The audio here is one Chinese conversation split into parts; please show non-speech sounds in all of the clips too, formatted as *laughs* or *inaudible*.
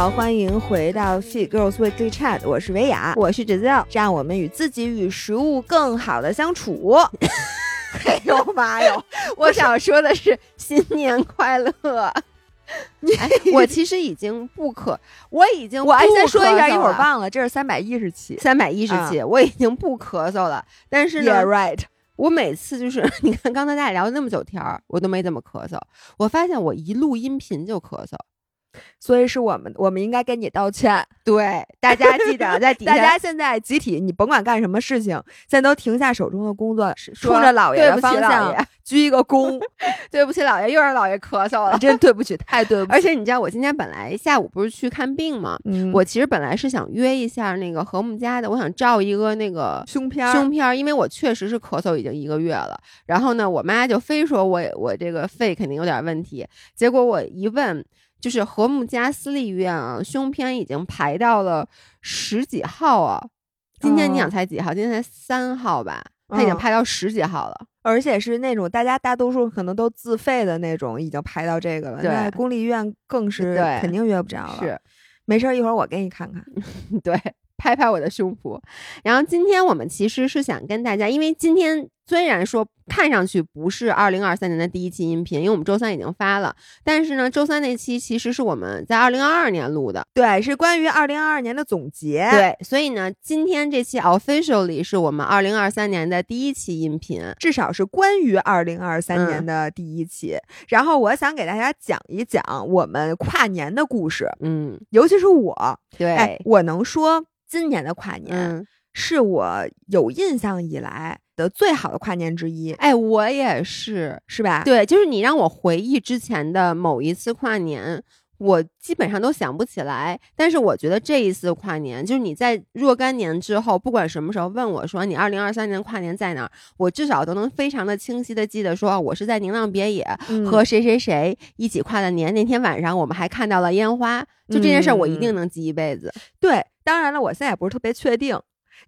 好，欢迎回到 Fit Girls Weekly Chat，我是维雅，我是 Giselle，让我们与自己与食物更好的相处。*laughs* 哎呦妈哟！我想说的是新年快乐。你、我其实已经不咳，我已经我先说一下，一会儿忘了，这是三百一十期，三百一十期，我已经不咳嗽了。但是呢 right，我每次就是 *laughs* 你看刚才咱俩聊了那么久天儿，我都没怎么咳嗽。我发现我一录音频就咳嗽。所以是我们，我们应该跟你道歉。*laughs* 对，大家记得在底 *laughs* 下。大家现在集体，你甭管干什么事情，现在都停下手中的工作，冲着老爷的方向鞠一个躬。*laughs* 对不起，老爷，又让老爷咳嗽了，真对不起，太对不起。而且你知道，我今天本来下午不是去看病吗？嗯，我其实本来是想约一下那个和睦家的，我想照一个那个胸片，胸片，因为我确实是咳嗽已经一个月了。然后呢，我妈就非说我我这个肺肯定有点问题。结果我一问。就是和睦家私立医院啊，胸片已经排到了十几号啊。今天你想才几号？今天才三号吧？他已经排到十几号了，而且是那种大家大多数可能都自费的那种，已经排到这个了。对，公立医院更是肯定约不着了。是，没事儿，一会儿我给你看看。*laughs* 对。拍拍我的胸脯，然后今天我们其实是想跟大家，因为今天虽然说看上去不是二零二三年的第一期音频，因为我们周三已经发了，但是呢，周三那期其实是我们在二零二二年录的，对，是关于二零二二年的总结，对，所以呢，今天这期 officially 是我们二零二三年的第一期音频，至少是关于二零二三年的第一期。然后我想给大家讲一讲我们跨年的故事，嗯，尤其是我，对，我能说。今年的跨年是我有印象以来的最好的跨年之一。哎，我也是，是吧？对，就是你让我回忆之前的某一次跨年。我基本上都想不起来，但是我觉得这一次跨年，就是你在若干年之后，不管什么时候问我说你二零二三年跨年在哪儿，我至少都能非常的清晰的记得说我是在宁浪别野和谁谁谁一起跨的年。那天晚上我们还看到了烟花，就这件事儿我一定能记一辈子。对，当然了，我现在也不是特别确定。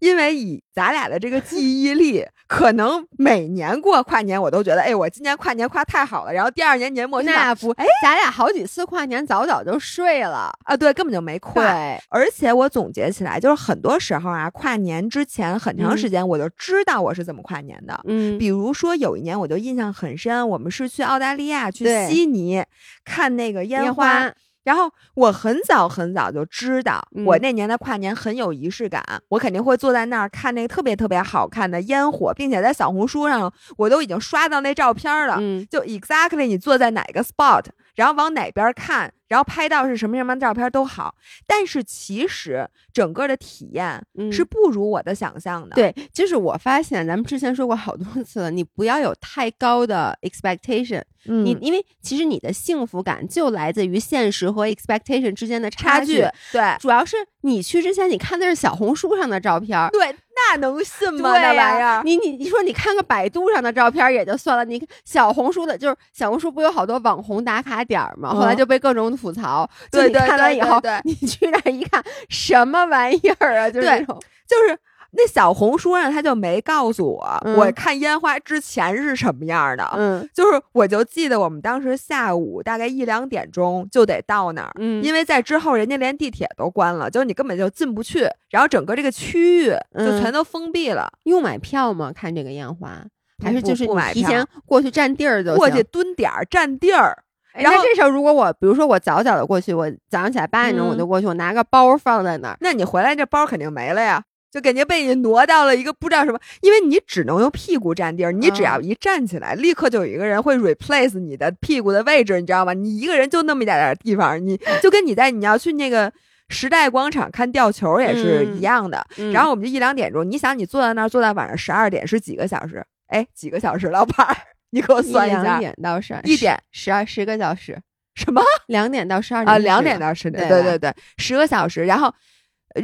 因为以咱俩的这个记忆力，*laughs* 可能每年过跨年，我都觉得，哎，我今年跨年跨太好了。然后第二年年末，那不，哎，咱俩好几次跨年早早就睡了啊，对，根本就没跨。对，而且我总结起来，就是很多时候啊，跨年之前很长时间，我就知道我是怎么跨年的。嗯，比如说有一年，我就印象很深，我们是去澳大利亚去悉尼看那个烟花。然后我很早很早就知道，我那年的跨年很有仪式感，我肯定会坐在那儿看那个特别特别好看的烟火，并且在小红书上我都已经刷到那照片了，就 exactly 你坐在哪个 spot，然后往哪边看。然后拍到是什么什么照片都好，但是其实整个的体验是不如我的想象的。对，就是我发现咱们之前说过好多次了，你不要有太高的 expectation。嗯你因为其实你的幸福感就来自于现实和 expectation 之间的差距。对，主要是你去之前你看的是小红书上的照片。对。那能信吗？那玩意儿，你你你说你看个百度上的照片也就算了，你小红书的，就是小红书不有好多网红打卡点儿吗？后来就被各种吐槽。对对看完以后，你去那一看，什么玩意儿啊？就是那种，就是。那小红书上他就没告诉我，我看烟花之前是什么样的。嗯，就是我就记得我们当时下午大概一两点钟就得到那儿，嗯，因为在之后人家连地铁都关了，就是你根本就进不去，然后整个这个区域就全都封闭了。用买票吗？看这个烟花，还是就是不买提前过去占地儿就过去蹲点儿占地儿。然后这时候如果我比如说我早早的过去，我早上起来八点钟我就过去，我拿个包放在那儿，那你回来这包肯定没了呀。就感觉被你挪到了一个不知道什么，因为你只能用屁股占地儿，你只要一站起来，立刻就有一个人会 replace 你的屁股的位置，你知道吗？你一个人就那么一点点地方，你就跟你在你要去那个时代广场看吊球也是一样的。然后我们就一两点钟，你想你坐在那儿坐到晚上十二点是几个小时？哎，几个小时，老板儿，你给我算一下。两点到十二，一点十二十个小时，什么？两点到十二点啊？两点到十点，对对对，十个小时，然后。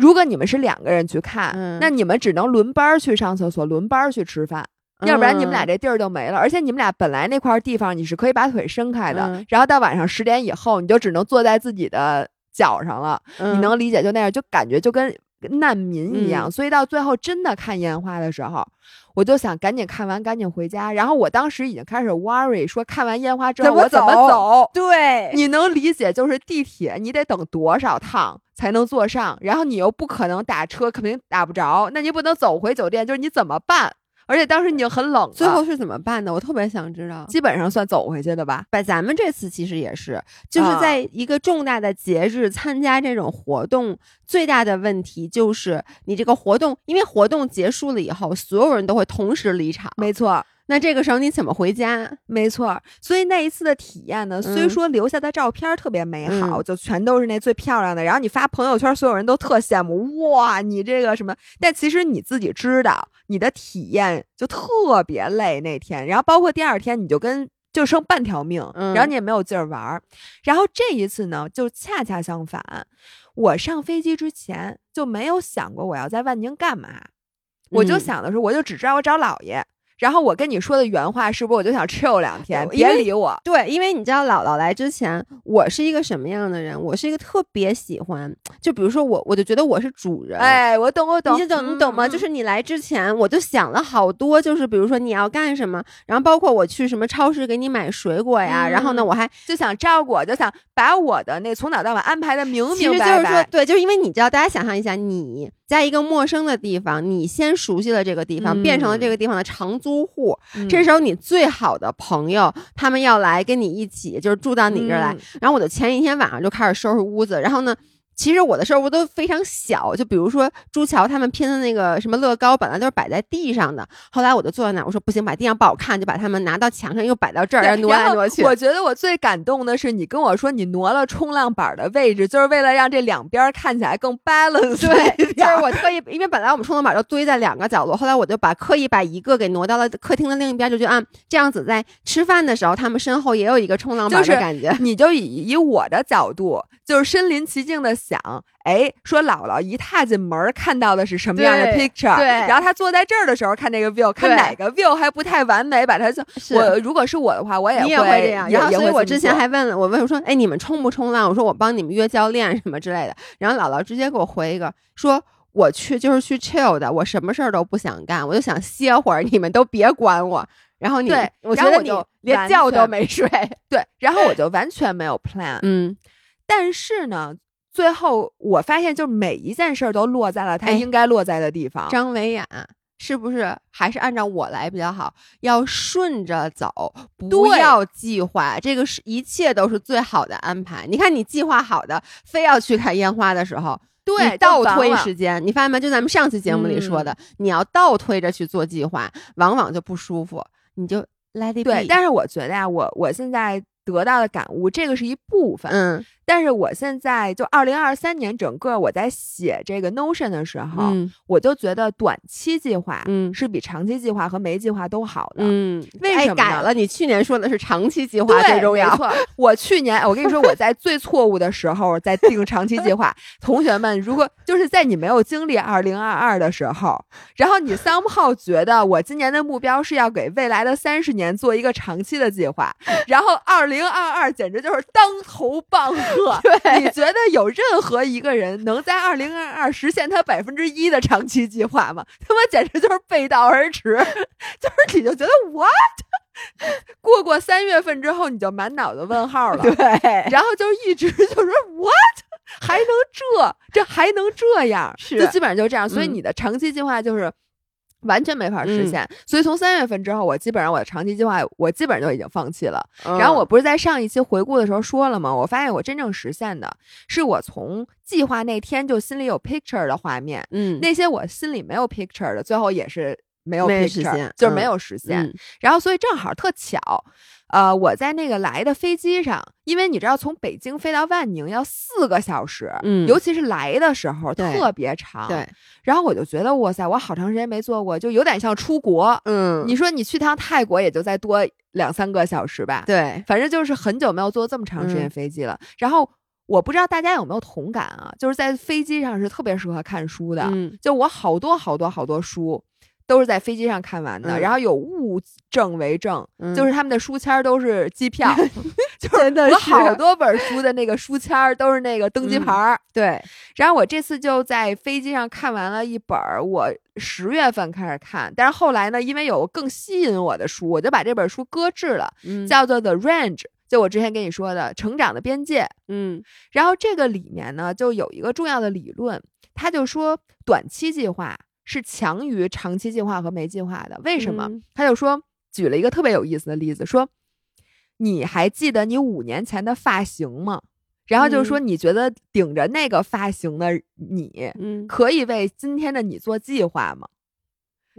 如果你们是两个人去看，那你们只能轮班去上厕所，轮班去吃饭，要不然你们俩这地儿就没了。而且你们俩本来那块地方你是可以把腿伸开的，然后到晚上十点以后，你就只能坐在自己的脚上了。你能理解就那样，就感觉就跟难民一样，所以到最后真的看烟花的时候，我就想赶紧看完，赶紧回家。然后我当时已经开始 worry，说看完烟花之后我怎么走？对，你能理解，就是地铁你得等多少趟才能坐上，然后你又不可能打车，肯定打不着，那你不能走回酒店，就是你怎么办？而且当时你就很冷，最后是怎么办的？我特别想知道。基本上算走回去的吧。把咱们这次其实也是，就是在一个重大的节日参加这种活动，最大的问题就是你这个活动，因为活动结束了以后，所有人都会同时离场。没错。那这个时候你怎么回家？没错，所以那一次的体验呢，虽说留下的照片特别美好，就全都是那最漂亮的，然后你发朋友圈，所有人都特羡慕，哇，你这个什么？但其实你自己知道，你的体验就特别累那天，然后包括第二天，你就跟就剩半条命，然后你也没有劲儿玩儿。然后这一次呢，就恰恰相反，我上飞机之前就没有想过我要在万宁干嘛，我就想的是，我就只知道我找姥爷。然后我跟你说的原话是不是我就想 chill 两天，别理我。对，因为你知道姥姥来之前，我是一个什么样的人？我是一个特别喜欢，就比如说我，我就觉得我是主人。哎，我懂，我懂，你懂，你懂吗？就是你来之前，我就想了好多，就是比如说你要干什么，然后包括我去什么超市给你买水果呀，然后呢，我还就想照顾，就想把我的那从早到晚安排的明明白白。对，就是因为你知道，大家想象一下，你在一个陌生的地方，你先熟悉了这个地方，变成了这个地方的长租户。这时候，你最好的朋友他们要来跟你一起，就是住到你这儿来。然后我的前一天晚上就开始收拾屋子，然后呢。其实我的事儿我都非常小，就比如说朱桥他们拼的那个什么乐高，本来都是摆在地上的。后来我就坐在那儿，我说不行，把地上不好看，就把他们拿到墙上，又摆到这儿，挪来挪去。我觉得我最感动的是你跟我说你挪了冲浪板的位置，就是为了让这两边看起来更 balance。对，就是我特意，因为本来我们冲浪板都堆在两个角落，后来我就把刻意把一个给挪到了客厅的另一边，就觉得啊，这样子在吃饭的时候，他们身后也有一个冲浪板的感觉。你就以以我的角度，就是身临其境的想。哎，说姥姥一踏进门看到的是什么样的 picture？对，然后他坐在这儿的时候看那个 view，看哪个 view 还不太完美，把它就我如果是我的话，我也会这样。然后，所以我之前还问了我问我说，哎，你们冲不冲浪？我说我帮你们约教练什么之类的。然后姥姥直接给我回一个，说我去就是去 chill 的，我什么事儿都不想干，我就想歇会儿，你们都别管我。然后你，我觉得你连觉都没睡。对，然后我就完全没有 plan。*laughs* 嗯，但是呢。最后我发现，就是每一件事儿都落在了它应该落在的地方。张维雅是不是还是按照我来比较好？要顺着走，不要计划，这个是一切都是最好的安排。你看，你计划好的，非要去看烟花的时候，对，倒推时间，你发现没？就咱们上期节目里说的，你要倒推着去做计划，往往就不舒服。你就 let it be。对，但是我觉得呀，我我现在得到的感悟，这个是一部分。嗯。但是我现在就二零二三年整个我在写这个 Notion 的时候，我就觉得短期计划嗯是比长期计划和没计划都好的嗯，为什么改了？你去年说的是长期计划最重要。没错，*laughs* 我去年我跟你说我在最错误的时候在定长期计划。同学们，如果就是在你没有经历二零二二的时候，然后你 somehow 觉得我今年的目标是要给未来的三十年做一个长期的计划，然后二零二二简直就是当头棒喝。*laughs* 对，你觉得有任何一个人能在二零二二实现他百分之一的长期计划吗？他妈简直就是背道而驰，*laughs* 就是你就觉得 what？*laughs* 过过三月份之后，你就满脑子问号了。对，然后就一直就说 what？还能这？这还能这样？是，就基本上就这样。所以你的长期计划就是。完全没法实现，所以从三月份之后，我基本上我的长期计划，我基本上就已经放弃了。然后我不是在上一期回顾的时候说了吗？我发现我真正实现的是我从计划那天就心里有 picture 的画面，嗯，那些我心里没有 picture 的，最后也是没有实现，就是没有实现。然后所以正好特巧。呃，我在那个来的飞机上，因为你知道从北京飞到万宁要四个小时，嗯，尤其是来的时候特别长，对。然后我就觉得，哇塞，我好长时间没坐过，就有点像出国，嗯。你说你去趟泰国也就再多两三个小时吧，对。反正就是很久没有坐这么长时间飞机了。然后我不知道大家有没有同感啊，就是在飞机上是特别适合看书的，嗯，就我好多好多好多书。都是在飞机上看完的，然后有物证为证，就是他们的书签都是机票 *laughs* *laughs* 就是我好多本书的那个书签儿都是那个登机牌儿。对，然后我这次就在飞机上看完了一本儿，我十月份开始看，但是后来呢，因为有更吸引我的书，我就把这本书搁置了，叫做《The Range》，就我之前跟你说的成长的边界。嗯，然后这个里面呢，就有一个重要的理论，他就说短期计划是强于长期计划和没计划的。为什么？他就说举了一个特别有意思的例子，说。你还记得你五年前的发型吗？然后就是说，你觉得顶着那个发型的你，嗯，可以为今天的你做计划吗？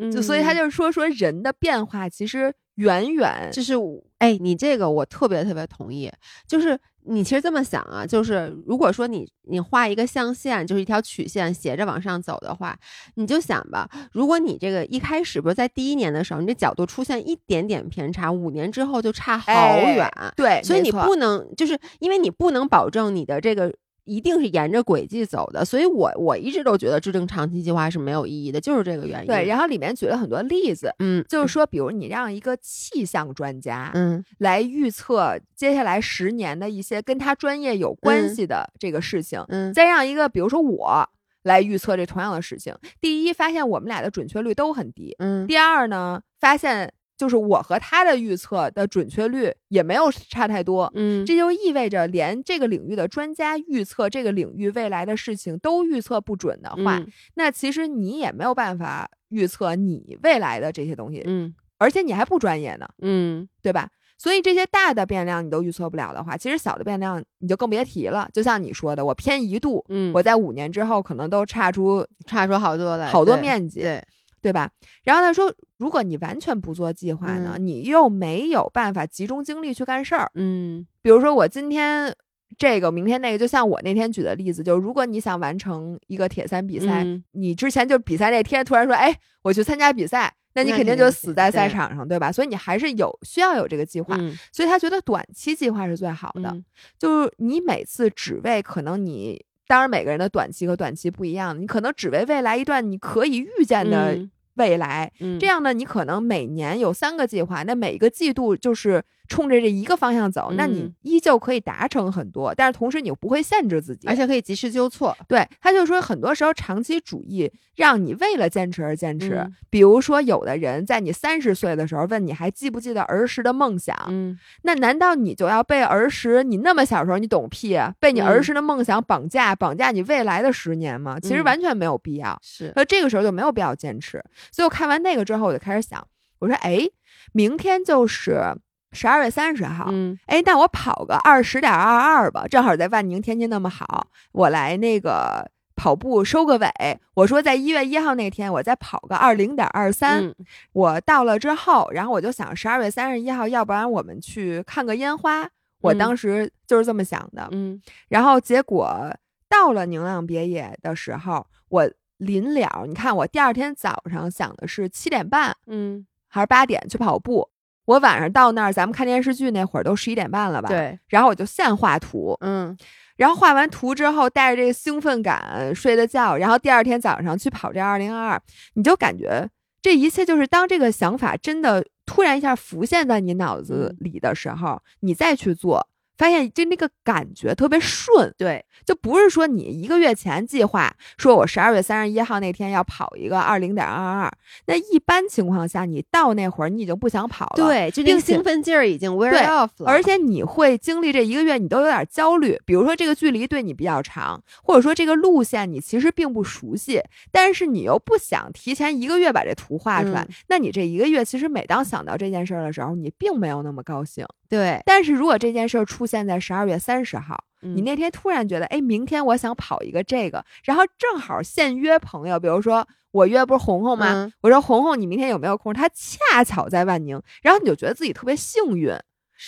就所以他就是说，说人的变化其实远远就是，哎，你这个我特别特别同意，就是。你其实这么想啊，就是如果说你你画一个象限，就是一条曲线斜着往上走的话，你就想吧，如果你这个一开始，比如在第一年的时候，你这角度出现一点点偏差，五年之后就差好远。对，所以你不能，就是因为你不能保证你的这个。一定是沿着轨迹走的，所以我我一直都觉得制定长期计划是没有意义的，就是这个原因。对，然后里面举了很多例子，嗯，就是说，比如你让一个气象专家，嗯，来预测接下来十年的一些跟他专业有关系的这个事情，嗯，再让一个比如说我来预测这同样的事情，第一发现我们俩的准确率都很低，嗯，第二呢发现。就是我和他的预测的准确率也没有差太多，嗯，这就意味着连这个领域的专家预测这个领域未来的事情都预测不准的话，那其实你也没有办法预测你未来的这些东西，嗯，而且你还不专业呢，嗯，对吧？所以这些大的变量你都预测不了的话，其实小的变量你就更别提了。就像你说的，我偏一度，嗯，我在五年之后可能都差出差出好多的，好多面积，对。对吧？然后他说，如果你完全不做计划呢，你又没有办法集中精力去干事儿。嗯，比如说我今天这个，明天那个，就像我那天举的例子，就是如果你想完成一个铁三比赛，你之前就比赛那天突然说，哎，我去参加比赛，那你肯定就死在赛场上，对吧？所以你还是有需要有这个计划。所以他觉得短期计划是最好的，就是你每次只为可能你。当然，每个人的短期和短期不一样，你可能只为未来一段你可以预见的未来，这样呢，你可能每年有三个计划，那每一个季度就是。冲着这一个方向走，那你依旧可以达成很多，但是同时你又不会限制自己，而且可以及时纠错。对，他就说，很多时候长期主义让你为了坚持而坚持。比如说，有的人在你三十岁的时候问你还记不记得儿时的梦想，嗯，那难道你就要被儿时你那么小时候你懂屁啊？被你儿时的梦想绑架，绑架你未来的十年吗？其实完全没有必要。是，那这个时候就没有必要坚持。所以我看完那个之后，我就开始想，我说，哎，明天就是。十二月三十号，嗯，哎，那我跑个二十点二二吧，正好在万宁天气那么好，我来那个跑步收个尾。我说在一月一号那天，我再跑个二零点二三。我到了之后，然后我就想十二月三十一号，要不然我们去看个烟花。我当时就是这么想的，嗯。然后结果到了宁浪别野的时候，我临了，你看我第二天早上想的是七点半，嗯，还是八点去跑步。我晚上到那儿，咱们看电视剧那会儿都十一点半了吧？对。然后我就现画图，嗯。然后画完图之后，带着这个兴奋感睡的觉，然后第二天早上去跑这二零二二，你就感觉这一切就是当这个想法真的突然一下浮现在你脑子里的时候，你再去做。发现就那个感觉特别顺，对，就不是说你一个月前计划说我十二月三十一号那天要跑一个二零点二二，那一般情况下你到那会儿你已经不想跑了，对，就那个兴奋劲儿已经 wear off 了，而且你会经历这一个月你都有点焦虑，比如说这个距离对你比较长，或者说这个路线你其实并不熟悉，但是你又不想提前一个月把这图画出来，那你这一个月其实每当想到这件事儿的时候，你并没有那么高兴。对，但是如果这件事儿出现在十二月三十号，你那天突然觉得，哎，明天我想跑一个这个，然后正好现约朋友，比如说我约不是红红吗？我说红红，你明天有没有空？他恰巧在万宁，然后你就觉得自己特别幸运。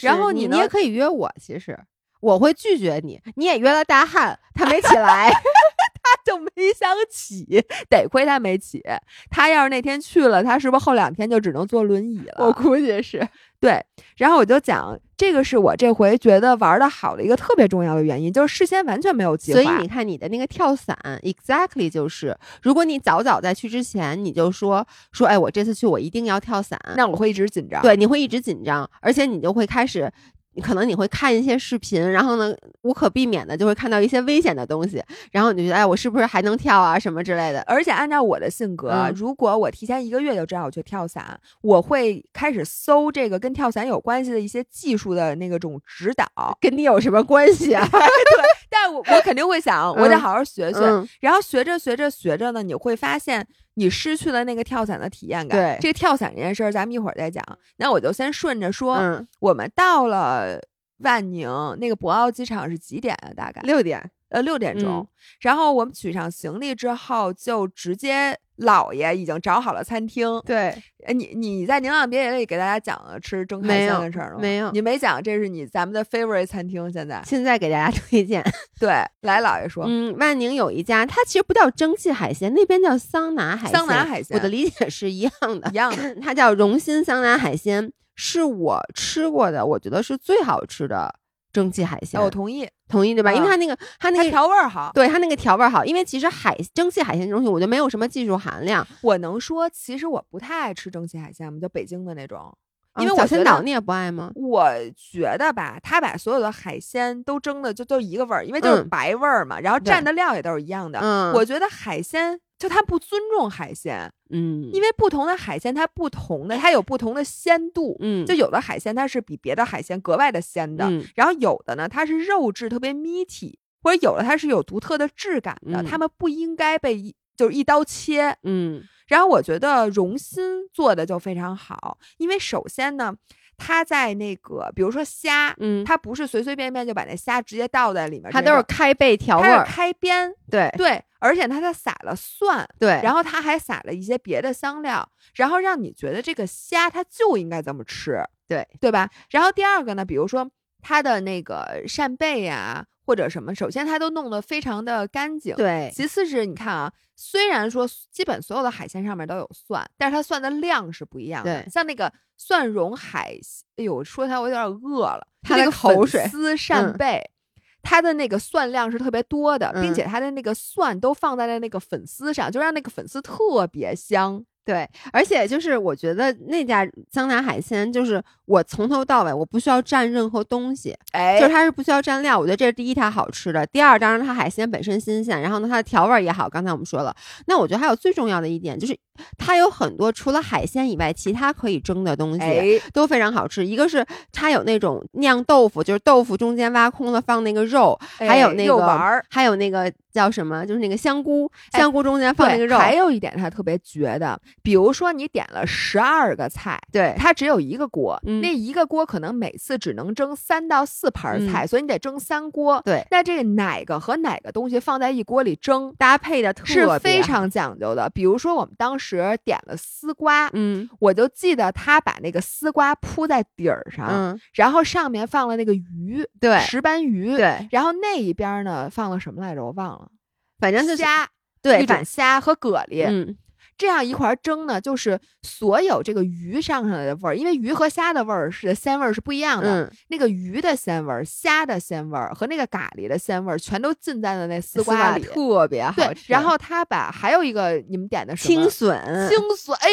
然后你你也可以约我，其实我会拒绝你。你也约了大汉，他没起来。*laughs* 他就没想起，得亏他没起。他要是那天去了，他是不是后两天就只能坐轮椅了？我估计是。对，然后我就讲，这个是我这回觉得玩的好的一个特别重要的原因，就是事先完全没有计划。所以你看，你的那个跳伞，exactly 就是，如果你早早在去之前你就说说，哎，我这次去我一定要跳伞，那我会一直紧张。对，你会一直紧张，而且你就会开始。可能你会看一些视频，然后呢，无可避免的就会看到一些危险的东西，然后你就觉得，哎，我是不是还能跳啊，什么之类的？而且按照我的性格，如果我提前一个月就知道我去跳伞，我会开始搜这个跟跳伞有关系的一些技术的那个种指导。跟你有什么关系啊？*laughs* 对，但我我肯定会想，我得好好学学。然后学着学着学着呢，你会发现。你失去了那个跳伞的体验感。对，这个跳伞这件事儿，咱们一会儿再讲。那我就先顺着说，我们到了万宁那个博鳌机场是几点啊？大概六点，呃，六点钟。然后我们取上行李之后，就直接。姥爷已经找好了餐厅。对，你你在宁浪别野里给大家讲了吃蒸海鲜的事儿了吗？没有，你没讲，这是你咱们的 favorite 餐厅。现在现在给大家推荐。*laughs* 对，来，姥爷说，嗯，万宁有一家，它其实不叫蒸汽海鲜，那边叫桑拿海鲜。桑拿海鲜，我的理解是一样的，一样的。它叫荣新桑拿海鲜，是我吃过的，我觉得是最好吃的。蒸汽海鲜，我同意，同意对吧？因为它那个，它那个调味儿好，对它那个调味儿好。因为其实海蒸汽海鲜这东西，我觉得没有什么技术含量。我能说，其实我不太爱吃蒸汽海鲜吗？就北京的那种，因为小千岛你也不爱吗？我觉得吧，他把所有的海鲜都蒸的就都一个味儿，因为就是白味儿嘛，然后蘸的料也都是一样的。嗯，我觉得海鲜。就他不尊重海鲜，嗯，因为不同的海鲜它不同的，它有不同的鲜度，嗯，就有的海鲜它是比别的海鲜格外的鲜的，然后有的呢它是肉质特别 meaty，或者有的它是有独特的质感的，它们不应该被就是一刀切，嗯，然后我觉得荣心做的就非常好，因为首先呢。他在那个，比如说虾，嗯，他不是随随便便就把那虾直接倒在里面，他都是开背调味，开边，对对，而且他他撒了蒜，对，然后他还撒了一些别的香料，然后让你觉得这个虾它就应该这么吃，对对吧？然后第二个呢，比如说他的那个扇贝呀。或者什么，首先它都弄得非常的干净，对。其次是你看啊，虽然说基本所有的海鲜上面都有蒜，但是它蒜的量是不一样的。对，像那个蒜蓉海，哎呦，说起来我有点饿了。它那个口水丝扇贝，它的那个蒜量是特别多的，并且它的那个蒜都放在了那个粉丝上，就让那个粉丝特别香。对，而且就是我觉得那家江南海鲜，就是我从头到尾我不需要蘸任何东西，哎，就是它是不需要蘸料。我觉得这是第一，它好吃的；第二，当然它海鲜本身新鲜，然后呢它的调味也好。刚才我们说了，那我觉得还有最重要的一点就是。它有很多除了海鲜以外，其他可以蒸的东西都非常好吃。一个是它有那种酿豆腐，就是豆腐中间挖空了放那个肉，还有那个丸儿，还有那个叫什么，就是那个香菇，香菇中间放那个肉。还有一点它特别绝的，比如说你点了十二个菜，对，它只有一个锅，那一个锅可能每次只能蒸三到四盘菜，所以你得蒸三锅。对，那这个哪个和哪个东西放在一锅里蒸，搭配的特是非常讲究的。比如说我们当时。时点了丝瓜，嗯，我就记得他把那个丝瓜铺在底儿上，嗯，然后上面放了那个鱼，对，石斑鱼，对，然后那一边呢放了什么来着？我忘了，反正就虾，对，一种虾和蛤蜊，嗯。这样一块蒸呢，就是所有这个鱼上上来的味儿，因为鱼和虾的味儿是鲜味儿是不一样的。嗯，那个鱼的鲜味儿、虾的鲜味儿和那个咖喱的鲜味儿，全都浸在了那丝瓜里，特别好吃。然后他把还有一个你们点的青笋，青笋，哎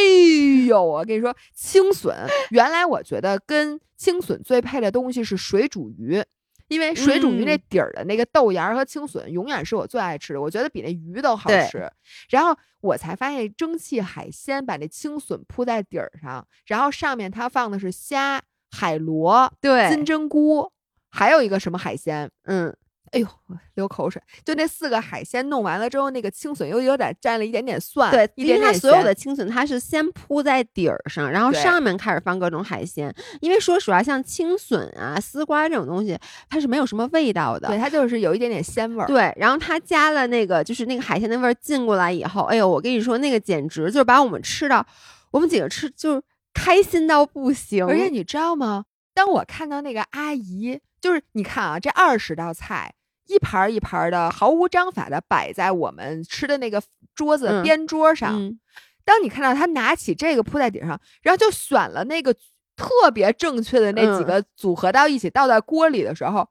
呦，我跟你说，青笋，原来我觉得跟青笋最配的东西是水煮鱼。因为水煮鱼那底儿的那个豆芽和青笋，永远是我最爱吃的，我觉得比那鱼都好吃。然后我才发现，蒸汽海鲜把那青笋铺在底儿上，然后上面它放的是虾、海螺、对金针菇，还有一个什么海鲜，嗯。哎呦，流口水！就那四个海鲜弄完了之后，那个青笋又有点沾了一点点蒜。对，因为它所有的青笋，它是先铺在底儿上，然后上面开始放各种海鲜。因为说实话，像青笋啊、丝瓜这种东西，它是没有什么味道的。对，它就是有一点点鲜味儿。对，然后它加了那个，就是那个海鲜的味儿进过来以后，哎呦，我跟你说，那个简直就是把我们吃到，我们几个吃就是开心到不行。而且你知道吗？当我看到那个阿姨，就是你看啊，这二十道菜。一盘一盘的，毫无章法的摆在我们吃的那个桌子边桌上。当你看到他拿起这个铺在顶上，然后就选了那个特别正确的那几个组合到一起倒在锅里的时候，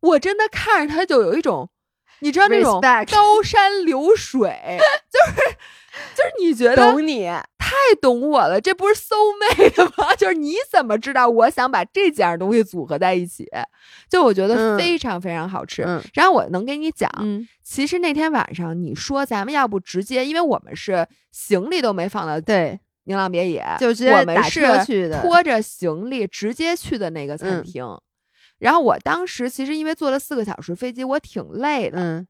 我真的看着他就有一种你知道那种高山流水，*laughs* 就是就是你觉得懂你太懂我了，这不是 so 妹的吗？*laughs* 就是你怎么知道我想把这几样东西组合在一起？就我觉得非常非常好吃。然后我能给你讲，其实那天晚上你说咱们要不直接，因为我们是行李都没放到对宁浪别野，就直接我们是去的，拖着行李直接去的那个餐厅。然后我当时其实因为坐了四个小时飞机，我挺累的，嗯，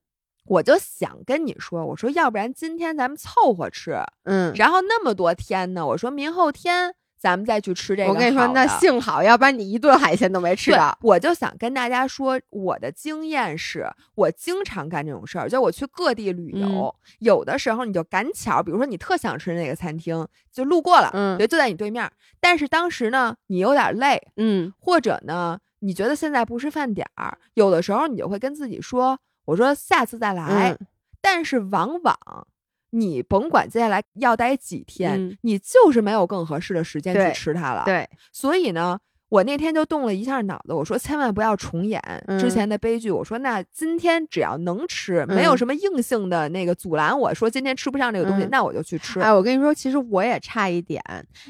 我就想跟你说，我说要不然今天咱们凑合吃，嗯，然后那么多天呢，我说明后天咱们再去吃这个。我跟你说，那幸好，要不然你一顿海鲜都没吃到。我就想跟大家说，我的经验是我经常干这种事儿，就我去各地旅游，有的时候你就赶巧，比如说你特想吃那个餐厅，就路过了，嗯，就在你对面，但是当时呢你有点累，嗯，或者呢。你觉得现在不是饭点儿，有的时候你就会跟自己说：“我说下次再来。”但是往往你甭管接下来要待几天，你就是没有更合适的时间去吃它了。对，所以呢。我那天就动了一下脑子，我说千万不要重演之前的悲剧。我说那今天只要能吃，没有什么硬性的那个阻拦我说今天吃不上这个东西，那我就去吃。哎，我跟你说，其实我也差一点，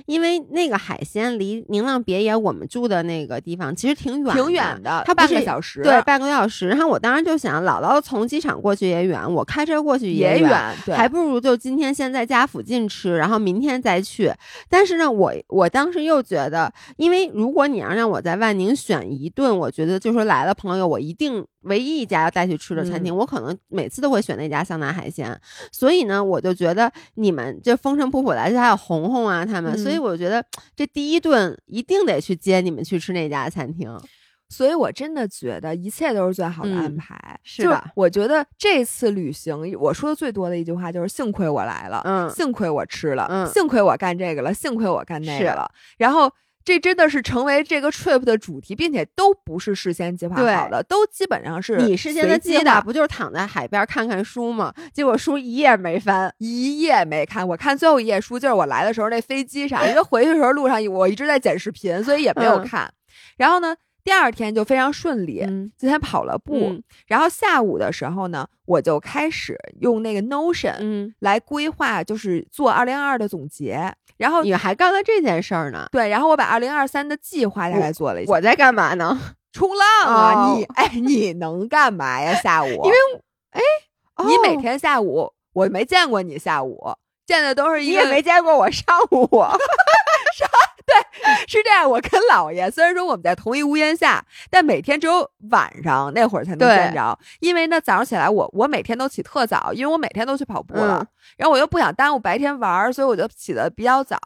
因为那个海鲜离宁浪别野我们住的那个地方其实挺远，挺远的，它半个小时，对，半个多小时。然后我当时就想，姥姥从机场过去也远，我开车过去也远，对，还不如就今天先在家附近吃，然后明天再去。但是呢，我我当时又觉得，因为如果你要让我在万宁选一顿，我觉得就说来了朋友，我一定唯一一家要带去吃的餐厅，我可能每次都会选那家香南海鲜。所以呢，我就觉得你们这风尘仆仆来，就还有红红啊他们，所以我觉得这第一顿一定得去接你们去吃那家餐厅。所以我真的觉得一切都是最好的安排。是的，我觉得这次旅行我说的最多的一句话就是幸亏我来了，嗯，幸亏我吃了，嗯，幸亏我干这个了，幸亏我干那个了，然后。这真的是成为这个 trip 的主题，并且都不是事先计划好的，都基本上是你事先的计划，不就是躺在海边看看书吗？结果书一页没翻，一页没看。我看最后一页书，就是我来的时候那飞机上，因为回去的时候路上我一直在剪视频，所以也没有看。然后呢，第二天就非常顺利，今天跑了步。然后下午的时候呢，我就开始用那个 Notion 来规划，就是做二零二二的总结。然后你还干了这件事儿呢？对，然后我把二零二三的计划大概做了一下。我在干嘛呢？冲浪啊！你哎，你能干嘛呀？下午？因为哎，你每天下午我没见过你下午，见的都是一个。你也没见过我上午。上 *laughs* *laughs* 对，是这样。我跟姥爷虽然说我们在同一屋檐下，但每天只有晚上那会儿才能见着。因为呢，早上起来我我每天都起特早，因为我每天都去跑步了。然后我又不想耽误白天玩，所以我就起的比较早。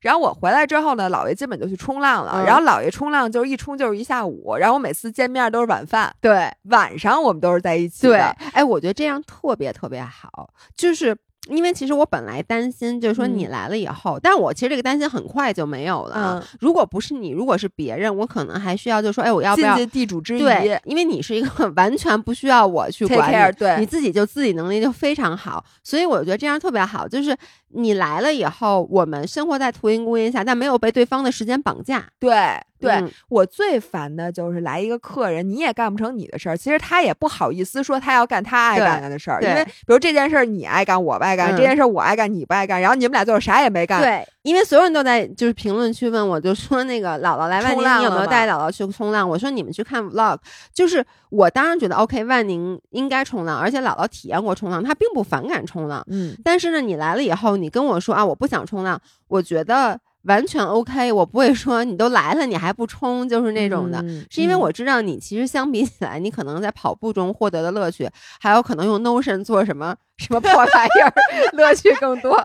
然后我回来之后呢，姥爷基本就去冲浪了。然后姥爷冲浪就是一冲就是一下午。然后我每次见面都是晚饭，对，晚上我们都是在一起的。对，哎，我觉得这样特别特别好，就是。因为其实我本来担心，就是说你来了以后，但我其实这个担心很快就没有了。嗯，如果不是你，如果是别人，我可能还需要就说，哎，我要不要地主之谊？对，因为你是一个 *laughs* 完全不需要我去管，对，你自己就自己能力就非常好，所以我觉得这样特别好，就是你来了以后，我们生活在同一屋檐下，但没有被对方的时间绑架。对。对我最烦的就是来一个客人，你也干不成你的事儿，其实他也不好意思说他要干他爱干的事儿，因为比如这件事儿你爱干我不爱干，这件事儿我爱干你不爱干，然后你们俩最后啥也没干。对，因为所有人都在就是评论区问我，就说那个姥姥来万宁，你有没有带姥姥去冲浪？我说你们去看 vlog，就是我当然觉得 OK，万宁应该冲浪，而且姥姥体验过冲浪，她并不反感冲浪。嗯，但是呢，你来了以后，你跟我说啊，我不想冲浪，我觉得。完全 OK，我不会说你都来了你还不冲，就是那种的，是因为我知道你其实相比起来，你可能在跑步中获得的乐趣，还有可能用 Notion 做什么什么破玩意儿，*laughs* 乐趣更多。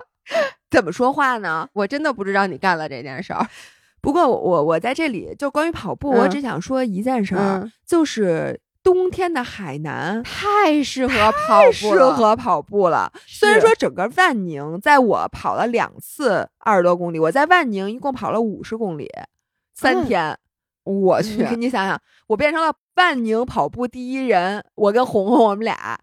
怎么说话呢？我真的不知道你干了这件事儿。不过我我在这里就关于跑步，我只想说一件事儿，就是。冬天的海南太适合跑步，适合跑步了。虽然说整个万宁，在我跑了两次二十多公里，我在万宁一共跑了五十公里，三天。我去，你想想，我变成了万宁跑步第一人，我跟红红我们俩。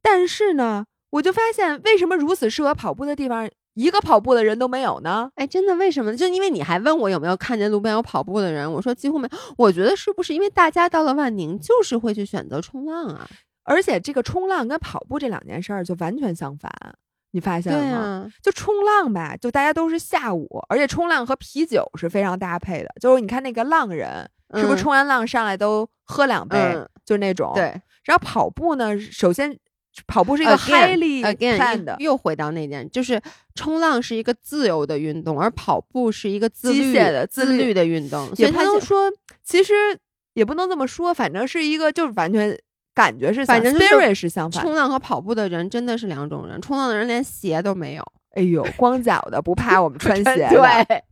但是呢，我就发现，为什么如此适合跑步的地方？一个跑步的人都没有呢？哎，真的？为什么？就因为你还问我有没有看见路边有跑步的人，我说几乎没。我觉得是不是因为大家到了万宁就是会去选择冲浪啊？而且这个冲浪跟跑步这两件事儿就完全相反，你发现了吗？就冲浪吧，就大家都是下午，而且冲浪和啤酒是非常搭配的。就是你看那个浪人，是不是冲完浪上来都喝两杯，就那种。对。然后跑步呢，首先跑步是一个 highly again 的，又回到那点，就是冲浪是一个自由的运动，而跑步是一个自律的、自律的运动。所以他能说，其实也不能这么说，反正是一个就是完全。感觉是，反正是相反。冲浪和跑步的人真的是两种人。冲浪的人连鞋都没有，哎呦，光脚的不怕我们 *laughs* 穿鞋。对，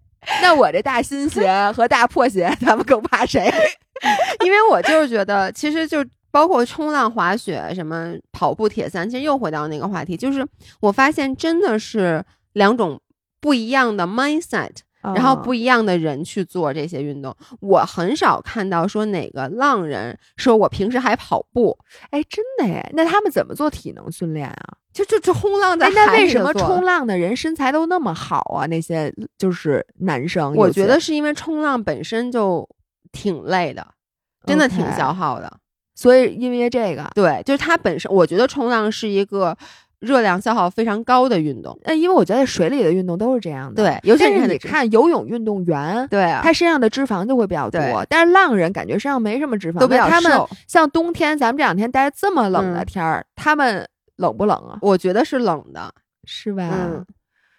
那我这大新鞋和大破鞋，咱们更怕谁？*laughs* 因为我就是觉得，其实就包括冲浪、滑雪、什么跑步、铁三，其实又回到那个话题，就是我发现真的是两种不一样的 mindset。然后不一样的人去做这些运动，我很少看到说哪个浪人说我平时还跑步，哎，真的哎，那他们怎么做体能训练啊？就就就冲浪在海那为什么冲浪的人身材都那么好啊？那些就是男生，我觉得是因为冲浪本身就挺累的，真的挺消耗的，所以因为这个，对，就是它本身，我觉得冲浪是一个。热量消耗非常高的运动，那，因为我觉得水里的运动都是这样的，对，尤其是你看游泳运动员，对，他身上的脂肪就会比较多，但是浪人感觉身上没什么脂肪，都比较瘦。像冬天咱们这两天待这么冷的天儿，他们冷不冷啊？我觉得是冷的，是吧？嗯，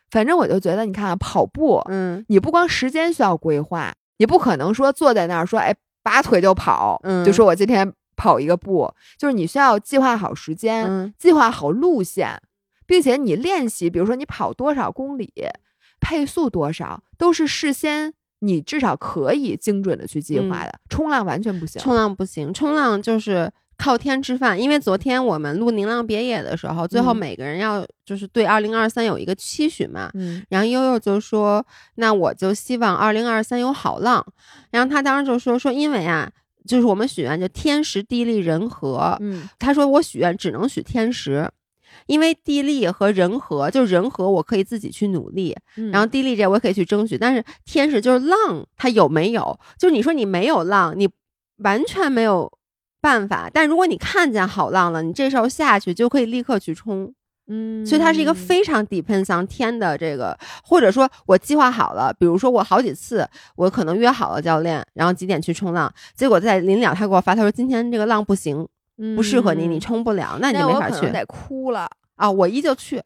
反正我就觉得，你看跑步，嗯，你不光时间需要规划，你不可能说坐在那儿说，哎，拔腿就跑，嗯，就说我今天跑一个步，就是你需要计划好时间，计划好路线。并且你练习，比如说你跑多少公里，配速多少，都是事先你至少可以精准的去计划的。冲浪完全不行，冲浪不行，冲浪就是靠天吃饭。因为昨天我们录《宁浪别野》的时候，最后每个人要就是对二零二三有一个期许嘛。嗯，然后悠悠就说：“那我就希望二零二三有好浪。”然后他当时就说：“说因为啊，就是我们许愿就天时地利人和。”嗯，他说我许愿只能许天时。因为地利和人和，就是人和我可以自己去努力，然后地利这我可以去争取。但是天时就是浪，它有没有？就是你说你没有浪，你完全没有办法。但如果你看见好浪了，你这时候下去就可以立刻去冲。嗯，所以它是一个非常 depends on 天的这个，或者说我计划好了，比如说我好几次我可能约好了教练，然后几点去冲浪，结果在临了他给我发，他说今天这个浪不行。不适合你，你冲不了，那你就没法去。得哭了啊！我依旧去。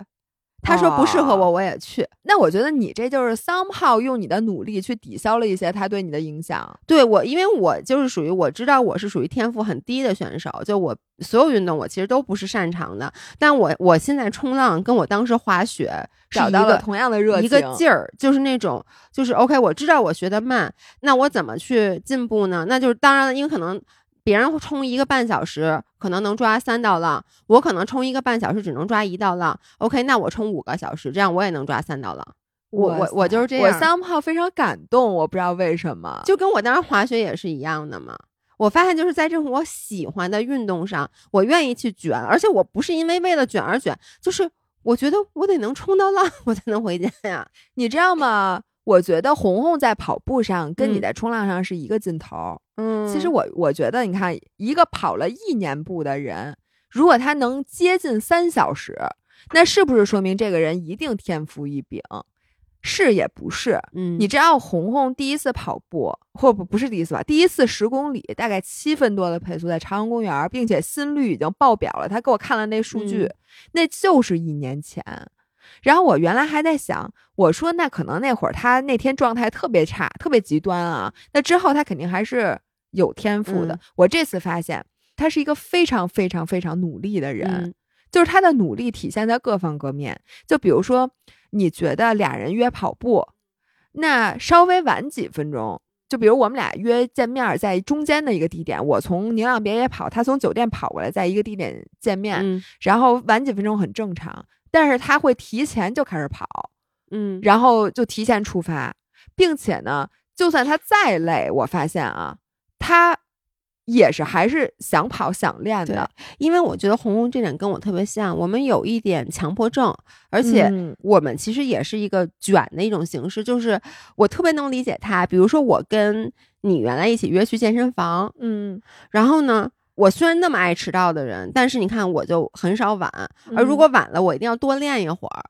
他说不适合我，我也去。那我觉得你这就是 somehow 用你的努力去抵消了一些他对你的影响。对我，因为我就是属于我知道我是属于天赋很低的选手，就我所有运动我其实都不是擅长的。但我我现在冲浪跟我当时滑雪找到了同样的热情，一个劲儿，就是那种就是 OK。我知道我学的慢，那我怎么去进步呢？那就是当然了，因为可能。别人冲一个半小时，可能能抓三道浪，我可能冲一个半小时只能抓一道浪。OK，那我冲五个小时，这样我也能抓三道浪。我我我就是这样。我三炮非常感动，我不知道为什么，就跟我当时滑雪也是一样的嘛。我发现就是在这种我喜欢的运动上，我愿意去卷，而且我不是因为为了卷而卷，就是我觉得我得能冲到浪，我才能回家呀。你知道吗？我觉得红红在跑步上跟你在冲浪上是一个劲头。嗯，其实我我觉得，你看一个跑了一年步的人，如果他能接近三小时，那是不是说明这个人一定天赋异禀？是也不是？嗯，你知道红红第一次跑步，或不不是第一次吧？第一次十公里大概七分多的配速在朝阳公园，并且心率已经爆表了。他给我看了那数据，那就是一年前。然后我原来还在想，我说那可能那会儿他那天状态特别差，特别极端啊。那之后他肯定还是有天赋的。我这次发现他是一个非常非常非常努力的人，就是他的努力体现在各方各面。就比如说，你觉得俩人约跑步，那稍微晚几分钟，就比如我们俩约见面在中间的一个地点，我从宁浪别野跑，他从酒店跑过来，在一个地点见面，然后晚几分钟很正常。但是他会提前就开始跑，嗯，然后就提前出发，并且呢，就算他再累，我发现啊，他也是还是想跑想练的。因为我觉得红红这点跟我特别像，我们有一点强迫症，而且我们其实也是一个卷的一种形式，就是我特别能理解他。比如说我跟你原来一起约去健身房，嗯，然后呢。我虽然那么爱迟到的人，但是你看我就很少晚，而如果晚了，我一定要多练一会儿，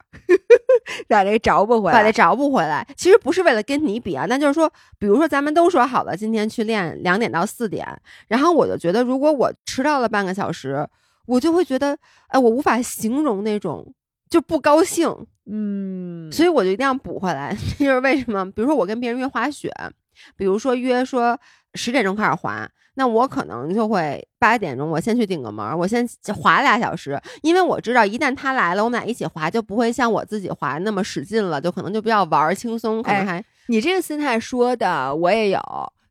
*laughs* 把这找不回来，把这找不回来。其实不是为了跟你比啊，那就是说，比如说咱们都说好了今天去练两点到四点，然后我就觉得如果我迟到了半个小时，我就会觉得，哎，我无法形容那种就不高兴，嗯，所以我就一定要补回来。这 *laughs* 就是为什么，比如说我跟别人约滑雪，比如说约说十点钟开始滑。那我可能就会八点钟，我先去顶个门，我先滑俩小时，因为我知道一旦他来了，我们俩一起滑就不会像我自己滑那么使劲了，就可能就比较玩轻松，可能还你这个心态说的我也有，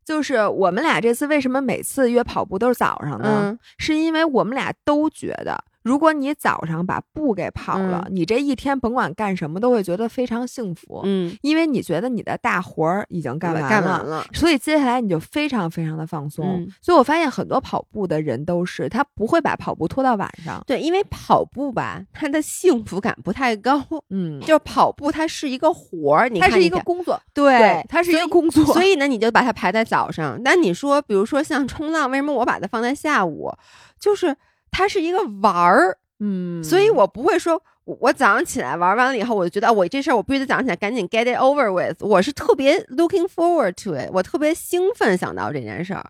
就是我们俩这次为什么每次约跑步都是早上呢？是因为我们俩都觉得。如果你早上把步给跑了，你这一天甭管干什么都会觉得非常幸福，嗯，因为你觉得你的大活儿已经干完了，干完了所以接下来你就非常非常的放松。所以我发现很多跑步的人都是他不会把跑步拖到晚上，对，因为跑步吧，他的幸福感不太高，嗯，*laughs* 就跑步它是一个活儿，它是一个工作，对，它是一个工作，所以呢，你就把它排在早上。那你说，比如说像冲浪，为什么我把它放在下午？就是它是一个玩儿。嗯，所以我不会说，我早上起来玩完了以后，我就觉得我这事儿我必须得早上起来赶紧 get it over with。我是特别 looking forward to it，我特别兴奋想到这件事儿，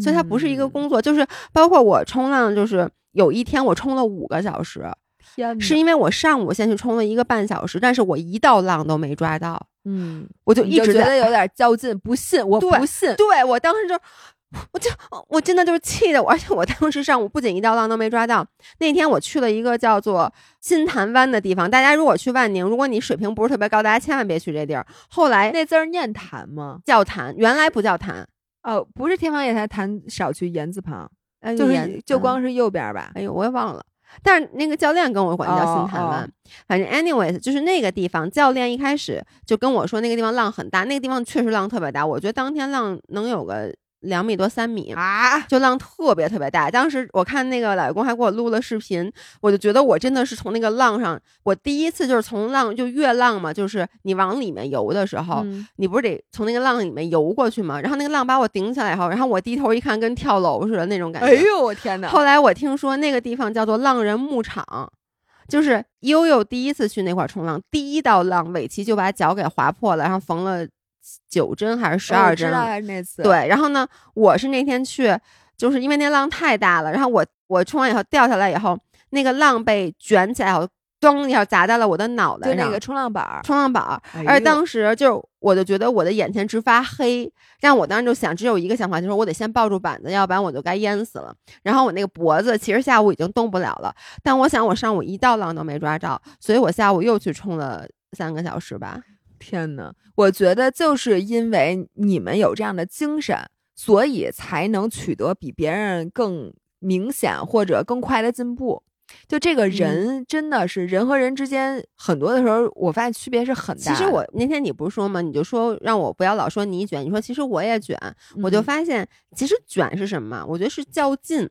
所以它不是一个工作，就是包括我冲浪，就是有一天我冲了五个小时，天，是因为我上午先去冲了一个半小时，但是我一道浪都没抓到，嗯，我就一直觉得有点较劲，不信，我不信，对我当时就。我就我真的就是气的我，而且我当时上午不仅一道浪都没抓到。那天我去了一个叫做金潭湾的地方，大家如果去万宁，如果你水平不是特别高，大家千万别去这地儿。后来那字儿念潭吗？叫潭，原来不叫潭。哦，不是天方夜谭，潭少去言字旁，就是就光是右边吧。哎呦，我也忘了。但是那个教练跟我管叫新潭湾，反正 anyways 就是那个地方，教练一开始就跟我说那个地方浪很大，那个地方确实浪特别大。我觉得当天浪能有个。两米多三米啊，就浪特别特别大。当时我看那个老公还给我录了视频，我就觉得我真的是从那个浪上，我第一次就是从浪就越浪嘛，就是你往里面游的时候，你不是得从那个浪里面游过去吗？然后那个浪把我顶起来以后，然后我低头一看，跟跳楼似的那种感觉。哎呦我天哪！后来我听说那个地方叫做浪人牧场，就是悠悠第一次去那块冲浪，第一道浪尾鳍就把脚给划破了，然后缝了。九针还是十二针？那次对，然后呢，我是那天去，就是因为那浪太大了，然后我我冲完以后掉下来以后，那个浪被卷起来后，咚一下砸在了我的脑袋上，那个冲浪板，冲浪板。而当时就我就觉得我的眼前直发黑，让我当时就想，只有一个想法，就是我得先抱住板子，要不然我就该淹死了。然后我那个脖子其实下午已经动不了了，但我想我上午一道浪都没抓着，所以我下午又去冲了三个小时吧。天呐，我觉得就是因为你们有这样的精神，所以才能取得比别人更明显或者更快的进步。就这个人真的是人和人之间，很多的时候我发现区别是很大。其实我那天你不是说吗？你就说让我不要老说你卷，你说其实我也卷，我就发现其实卷是什么？我觉得是较劲，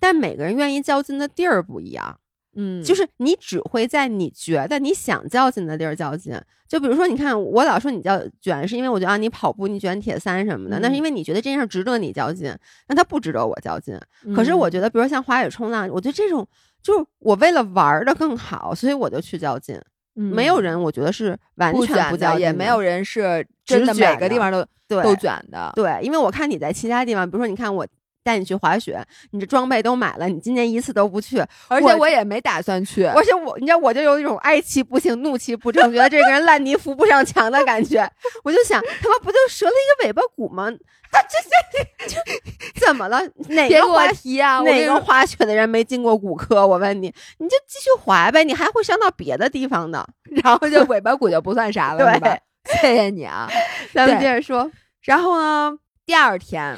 但每个人愿意较劲的地儿不一样。嗯，就是你只会在你觉得你想较劲的地儿较劲。就比如说，你看我老说你较卷，是因为我觉得你跑步你卷铁三什么的，那是因为你觉得这件事值得你较劲，那它不值得我较劲。可是我觉得，比如说像滑雪、冲浪，我觉得这种就是我为了玩的更好，所以我就去较劲。没有人，我觉得是完全不较劲，也没有人是真的每个地方都都卷的。对，因为我看你在其他地方，比如说你看我。带你去滑雪，你这装备都买了，你今年一次都不去，而且我也没打算去。而且我，你知道，我就有一种哀其不幸，怒其不争，觉得这个人烂泥扶不上墙的感觉。我就想，他妈不就折了一个尾巴骨吗？*laughs* 他这这 *laughs* 这怎么了？哪个滑题啊？哪个滑雪的人没进过骨科？我问你，你就继续滑呗，你还会伤到别的地方的。*laughs* 然后就尾巴骨就不算啥了，对吧？谢谢你啊，咱们接着说。然后呢，第二天。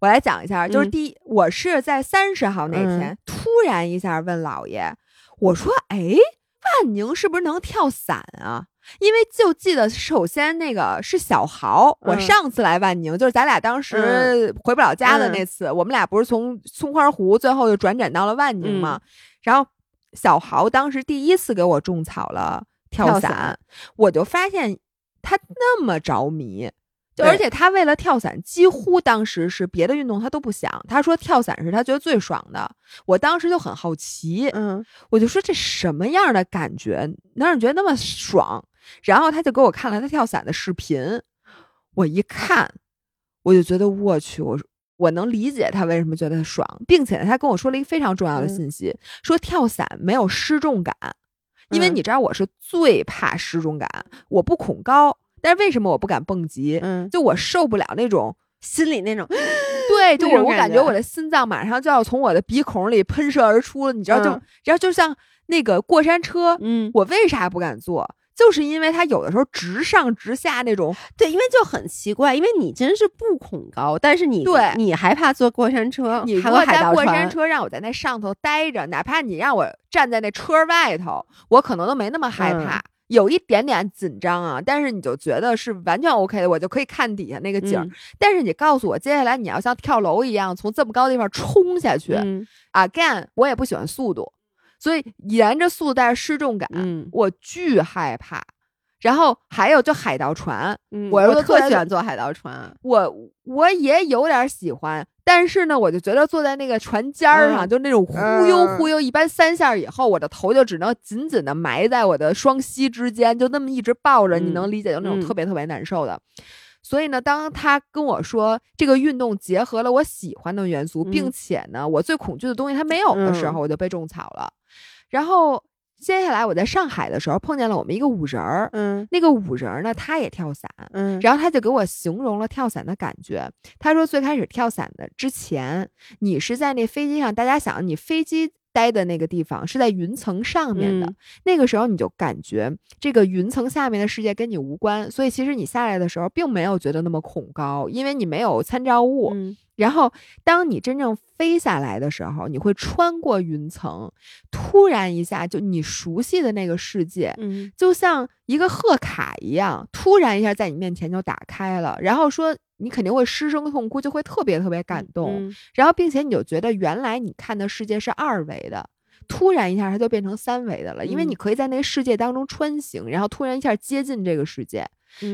我来讲一下，就是第一，我是在三十号那天突然一下问姥爷，我说：“哎，万宁是不是能跳伞啊？”因为就记得，首先那个是小豪，我上次来万宁就是咱俩当时回不了家的那次，我们俩不是从松花湖最后又转展到了万宁嘛？然后小豪当时第一次给我种草了跳伞，我就发现他那么着迷。就而且他为了跳伞，几乎当时是别的运动他都不想。他说跳伞是他觉得最爽的。我当时就很好奇，嗯，我就说这什么样的感觉能让你觉得那么爽？然后他就给我看了他跳伞的视频，我一看，我就觉得我去，我我能理解他为什么觉得爽，并且他跟我说了一个非常重要的信息，说跳伞没有失重感，因为你知道我是最怕失重感，我不恐高。但是为什么我不敢蹦极？嗯，就我受不了那种心里那种，*gasps* 对，就我我感觉我的心脏马上就要从我的鼻孔里喷射而出了，你知道？就然后就像那个过山车，嗯，我为啥不敢坐？就是因为它有的时候直上直下那种，对，因为就很奇怪，因为你真是不恐高，但是你对你害怕坐过山车，你如果在过山车让我在那上头待着，哪怕你让我站在那车外头，我可能都没那么害怕。有一点点紧张啊，但是你就觉得是完全 OK 的，我就可以看底下那个景儿。但是你告诉我，接下来你要像跳楼一样从这么高的地方冲下去，again，我也不喜欢速度，所以沿着速度带着失重感，我巨害怕。然后还有就海盗船，我特喜欢坐海盗船，我我也有点喜欢。但是呢，我就觉得坐在那个船尖儿上，就那种忽悠忽悠，一般三下以后，我的头就只能紧紧的埋在我的双膝之间，就那么一直抱着，你能理解，就那种特别特别难受的。所以呢，当他跟我说这个运动结合了我喜欢的元素，并且呢，我最恐惧的东西他没有的时候，我就被种草了。然后。接下来我在上海的时候碰见了我们一个舞人儿，嗯，那个舞人儿呢，他也跳伞，嗯，然后他就给我形容了跳伞的感觉。他说最开始跳伞的之前，你是在那飞机上，大家想你飞机待的那个地方是在云层上面的，那个时候你就感觉这个云层下面的世界跟你无关，所以其实你下来的时候并没有觉得那么恐高，因为你没有参照物。然后，当你真正飞下来的时候，你会穿过云层，突然一下，就你熟悉的那个世界，嗯，就像一个贺卡一样，突然一下在你面前就打开了。然后说，你肯定会失声痛哭，就会特别特别感动。然后，并且你就觉得原来你看的世界是二维的，突然一下它就变成三维的了，因为你可以在那个世界当中穿行，然后突然一下接近这个世界。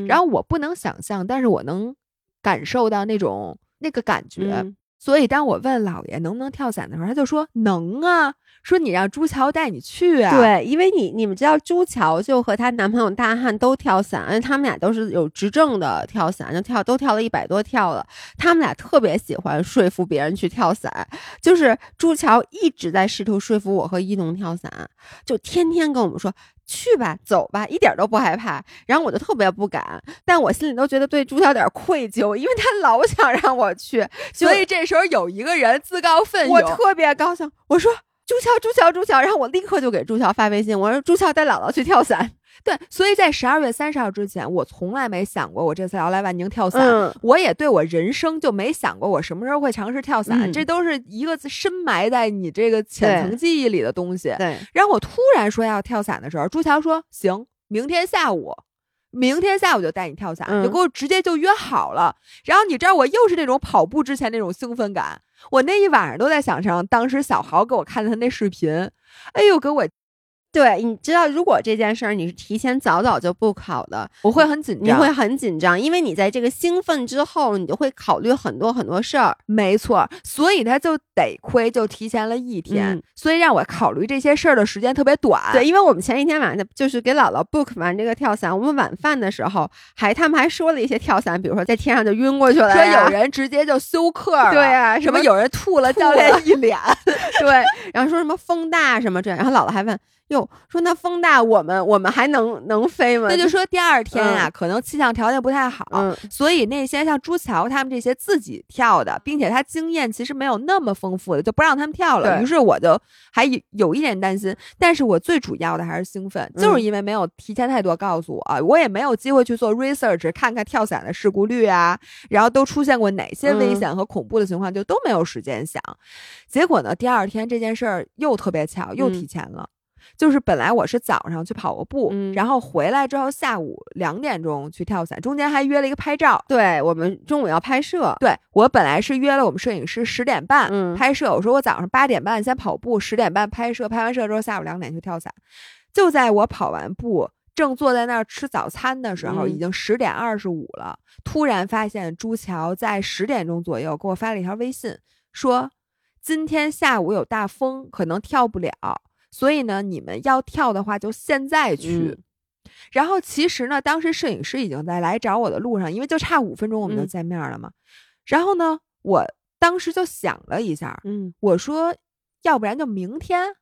然后我不能想象，但是我能感受到那种。那个感觉，所以当我问姥爷能不能跳伞的时候，他就说能啊，说你让朱桥带你去啊。对，因为你你们知道朱桥就和她男朋友大汉都跳伞，而且他们俩都是有执政的跳伞，就跳都跳了一百多跳了。他们俩特别喜欢说服别人去跳伞，就是朱桥一直在试图说服我和一农跳伞，就天天跟我们说。去吧，走吧，一点都不害怕。然后我就特别不敢，但我心里都觉得对朱桥有点愧疚，因为他老想让我去。所以这时候有一个人自告奋勇，我特别高兴。我说朱乔，朱乔，朱乔。然后我立刻就给朱乔发微信，我说朱乔带姥姥去跳伞。对，所以在十二月三十号之前，我从来没想过我这次要来万宁跳伞。我也对我人生就没想过我什么时候会尝试跳伞，这都是一个深埋在你这个浅层记忆里的东西。对。然后我突然说要跳伞的时候，朱桥说：“行，明天下午，明天下午就带你跳伞，就给我直接就约好了。”然后你知道我又是那种跑步之前那种兴奋感，我那一晚上都在想象当时小豪给我看的他那视频，哎呦，给我。对，你知道，如果这件事儿你是提前早早就不考的，我会很紧张，你会很紧张，因为你在这个兴奋之后，你就会考虑很多很多事儿。没错，所以他就得亏就提前了一天，所以让我考虑这些事儿的时间特别短。对，因为我们前一天晚上就是给姥姥 book 完这个跳伞，我们晚饭的时候还他们还说了一些跳伞，比如说在天上就晕过去了，说有人直接就休克了，*laughs* 对啊，什么有人吐了教练一脸，*laughs* 对，然后说什么风大什么这，然后姥姥还问。哟，说那风大，我们我们还能能飞吗？那就说第二天啊，可能气象条件不太好，所以那些像朱桥他们这些自己跳的，并且他经验其实没有那么丰富的，就不让他们跳了。于是我就还有一点担心，但是我最主要的还是兴奋，就是因为没有提前太多告诉我，我也没有机会去做 research，看看跳伞的事故率啊，然后都出现过哪些危险和恐怖的情况，就都没有时间想。结果呢，第二天这件事儿又特别巧，又提前了。就是本来我是早上去跑个步，然后回来之后下午两点钟去跳伞，中间还约了一个拍照。对我们中午要拍摄，对我本来是约了我们摄影师十点半拍摄，我说我早上八点半先跑步，十点半拍摄，拍完摄之后下午两点去跳伞。就在我跑完步正坐在那儿吃早餐的时候，嗯已经十点二十五了。突然发现朱桥在十点钟左右给我发了一条微信，说今天下午有大风，可能跳不了，所以呢，你们要跳的话就现在去。嗯然后其实呢，当时摄影师已经在来找我的路上，因为就差五分钟我们就嗯见面了嘛。然后呢，我当时就想了一下，嗯，我说要不然就明天。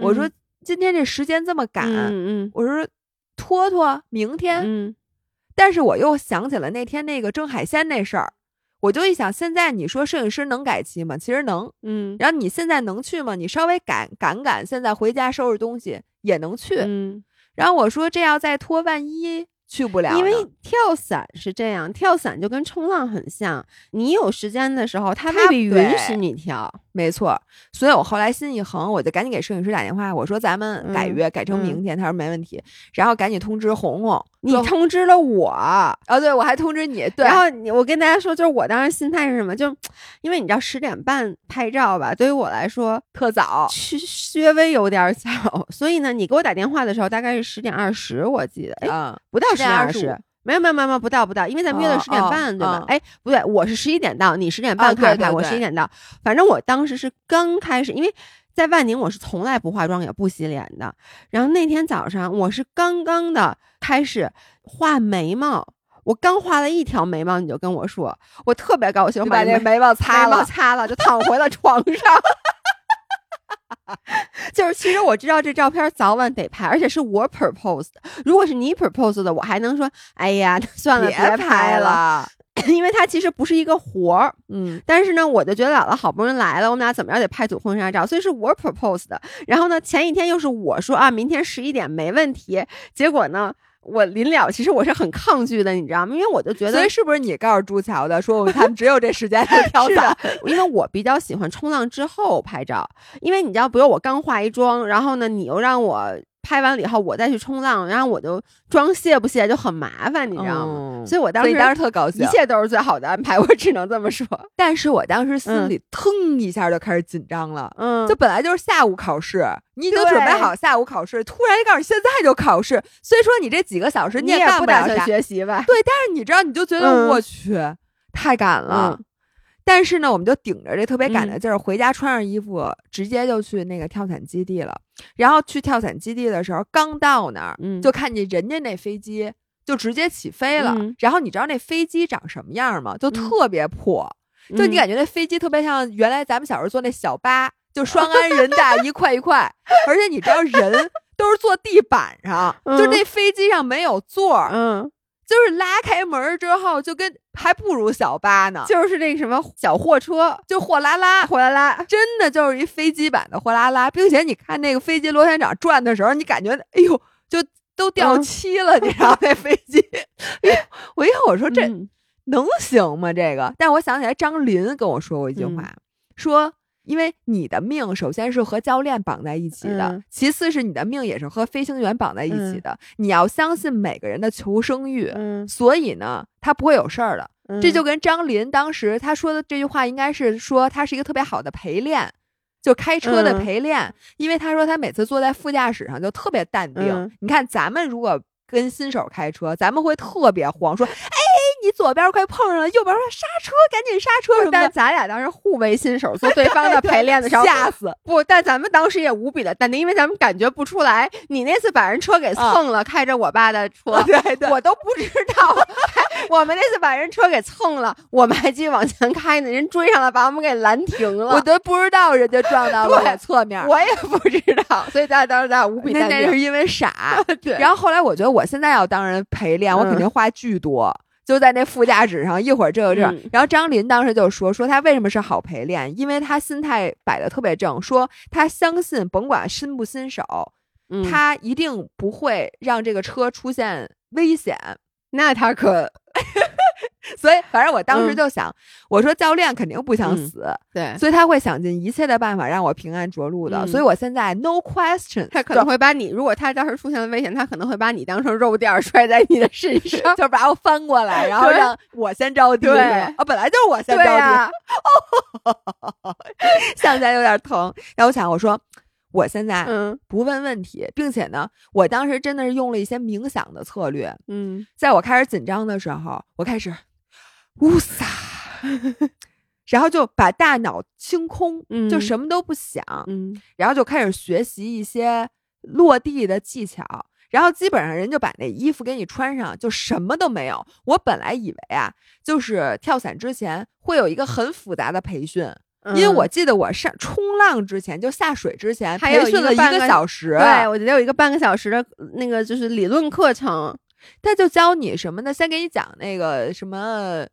我说今天这时间这么赶，嗯我说拖拖明天。嗯但是我又想起了那天那个蒸海鲜那事儿，我就一想，现在你说摄影师能改期吗？其实能。嗯然后你现在能去吗？你稍微赶赶赶，现在回家收拾东西也能去。嗯，然后我说这要再拖，万一去不了，因为跳伞是这样，跳伞就跟冲浪很像，你有时间的时候，他未必允许你跳。没错，所以我后来心一横，我就赶紧给摄影师打电话，我说咱们改嗯约，改成明天。他说没问题，然后赶紧通知红红。你通知了我，哦，对，我还通知你，*laughs* 对，然后你我跟大家说，就是我当时心态是什么？就因为你知道十点半拍照吧，对于我来说特早，去稍微有点早，所以呢，你给我打电话的时候大概是十点二十，我记得，哎，嗯，不到十点二10:25十。没有没有没有不到不到，因为咱们约的哦十点哦半，对吧哦？哎，不对，我是十一点到，你十点啊半开始拍，我对对对十一点到。反正我当时是刚开始，因为在万宁我是从来不化妆也不洗脸的。然后那天早上我是刚刚的开始画眉毛，我刚画了一条眉毛，你就跟我说，我特别高兴，就把那这眉毛擦眉毛了，擦了，就躺回了床上。*laughs* 就是其实我知道这照片早晚得拍，而且是我 propose 的。如果是你 propose 的，我还能说，哎呀，*laughs* 算了，别拍拍了，了，*laughs* 因为它其实不是一个活儿。嗯，但是呢，我就觉得姥姥好不容易来了，我们俩怎么着得拍组婚纱照，所以是我 propose 的。然后呢，前一天又是我说啊，明天十一点没问题。结果呢，我临了，其实我是很抗拒的，你知道吗？因为我就觉得所以是不是你告诉朱桥的，说我们他们只有这时间去 *laughs* 跳是伞的？，因为我比较喜欢冲浪之后拍照，因为你知道，比如我刚化一妆，然后呢，你又让我拍完了以后我再去冲浪，然后我就装卸不卸就很麻烦，你知道吗？嗯所以我当时当时特高兴一，切都是最好的安排，*laughs* 我只能这么说。但是我当时心里腾一下就开始紧张了。嗯，就本来就是下午考试，你已经准备好下午考试，突然就告诉你现在就考试，虽说你这几个小时你也干不了啥，打算学习吧？对，但是你知道，你就觉得、嗯我去太赶了。嗯但是呢，我们就顶着这特别赶的嗯。劲儿，回家穿上衣服，直接就去那个跳伞基地了。然后去跳伞基地的时候，刚到那儿，嗯。就看见人家那飞机就直接起飞了。嗯。然后你知道那飞机长什么样吗？就特别破，就你嗯。感觉那飞机特别像原来咱们小时候坐那小巴，就双安人大一块一块，而且你知道人都是坐地板上，嗯。就那飞机上没有座儿，嗯，就是拉开门之后，就跟还不如小巴呢，就就是那个什么小货车，就货拉拉，货拉拉，真的就是一飞机版的货拉拉，并且你看那个飞机螺旋桨转的时候，你感觉哎呦，就都掉嗯漆了，你知道那飞机？*laughs* 哎我一会儿我说这嗯能行吗？这个，但我想起来张琳跟我说过一句话，嗯说。因为你的命首先是和教练绑在一起的，嗯其次是你的命也是和飞行员绑在一起的。你要相信每个人的求生欲，嗯，所以呢，他不会有事儿的。嗯这就跟张琳当时他说的这句话，应该是说他是一个特别好的陪练，就开车的嗯陪练。因为他说他每次坐在副驾驶上就特别淡定。嗯你看咱们如果跟新手开车，咱们会特别慌，说哎，*laughs* 你左边快碰上了，右边说刹车，赶紧刹车什么的。但咱俩当时互为新手，做对方的 *laughs* 陪练的时候，吓死！不，但咱们当时也无比的淡定，因为咱们感觉不出来，你那次把人车给蹭了，开着我爸的车，对对，我都不知道。*laughs* 我们那次把人车给蹭了，我们还继续往前开呢，人追上了，把我们给拦停了。我都不知道人家撞到我侧面。我也不知道，所以咱俩当时咱俩无比淡定。是因为傻。*laughs* 对，然后后来我觉得我现在要当人陪练，我肯定话巨多。就在那副驾驶上，一会儿这个这然后张琳当时就说说他为什么是好陪练，因为他心态摆的特别正，说他相信甭管新不新手，嗯他一定不会让这个车出现危险。那他可 *laughs* 所以反正我当时嗯就想，我说教练肯定不想嗯死，对，所以他会想尽一切的办法让我平安着陆的。嗯所以我现在 no question，他可能会把你，如果他当时出现了危险，他可能会把你当成肉垫儿摔在你的身 *laughs* 上。就把我翻过来，然后让我先着地。对啊，本来就是我先着地，*laughs* 对呀、想起来有点疼。然后我想，我说我现在不问问题，并且呢，我当时真的是用了一些冥想的策略。嗯，在我开始紧张的时候，我开始呜撒，*laughs* 然后就把大脑清空，就什么都不想，嗯，然后就开始学习一些落地的技巧。然后基本上人就把那衣服给你穿上，就什么都没有。我本来以为啊，就是跳伞之前会有一个很复杂的培训。因为我记得我上冲浪之前，就下水之前培训了一个小时。对，我觉得有一个半个小时的那个就是理论课程，他就教你什么呢？先给你讲那个什么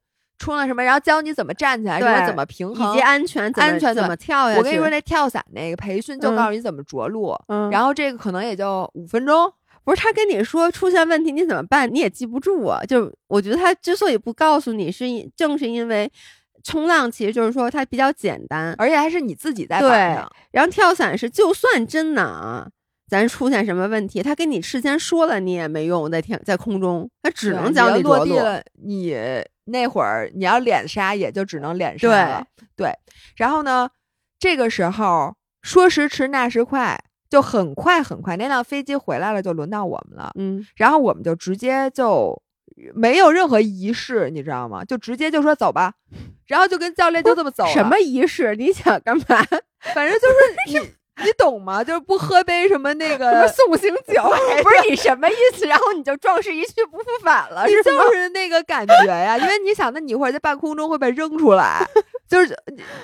冲了什么，然后教你怎么站起来，说怎么平衡，以及安全安全怎么跳下去。我跟你说，那跳伞那个培训就告诉你怎么着陆，然后这个可能也就五分钟。不是他跟你说出现问题你怎么办，你也记不住啊。就我觉得他之所以不告诉你，是因正是因为。冲浪其实就是说它比较简单，而且还是你自己在对。上。然后跳伞是，就算真的啊，咱出现什么问题，他跟你事先说了，你也没用，在天在空中，他只能教你落地了。你那会儿你要脸杀，也就只能脸杀了。对。然后呢，这个时候说时迟那时快，就很快很快，那辆飞机回来了，就轮到我们了。嗯。然后我们就直接就。没有任何仪式，你知道吗？就直接就说走吧，然后就跟教练就这么走。什么仪式？你想干嘛？*laughs* 反正就是你，你懂吗？就是不喝杯什么那个送行酒，不是你什么意思？然后你就壮士一去不复返了，是就是那个感觉呀。因为你想，那你一会儿在半空中会被扔出来，就是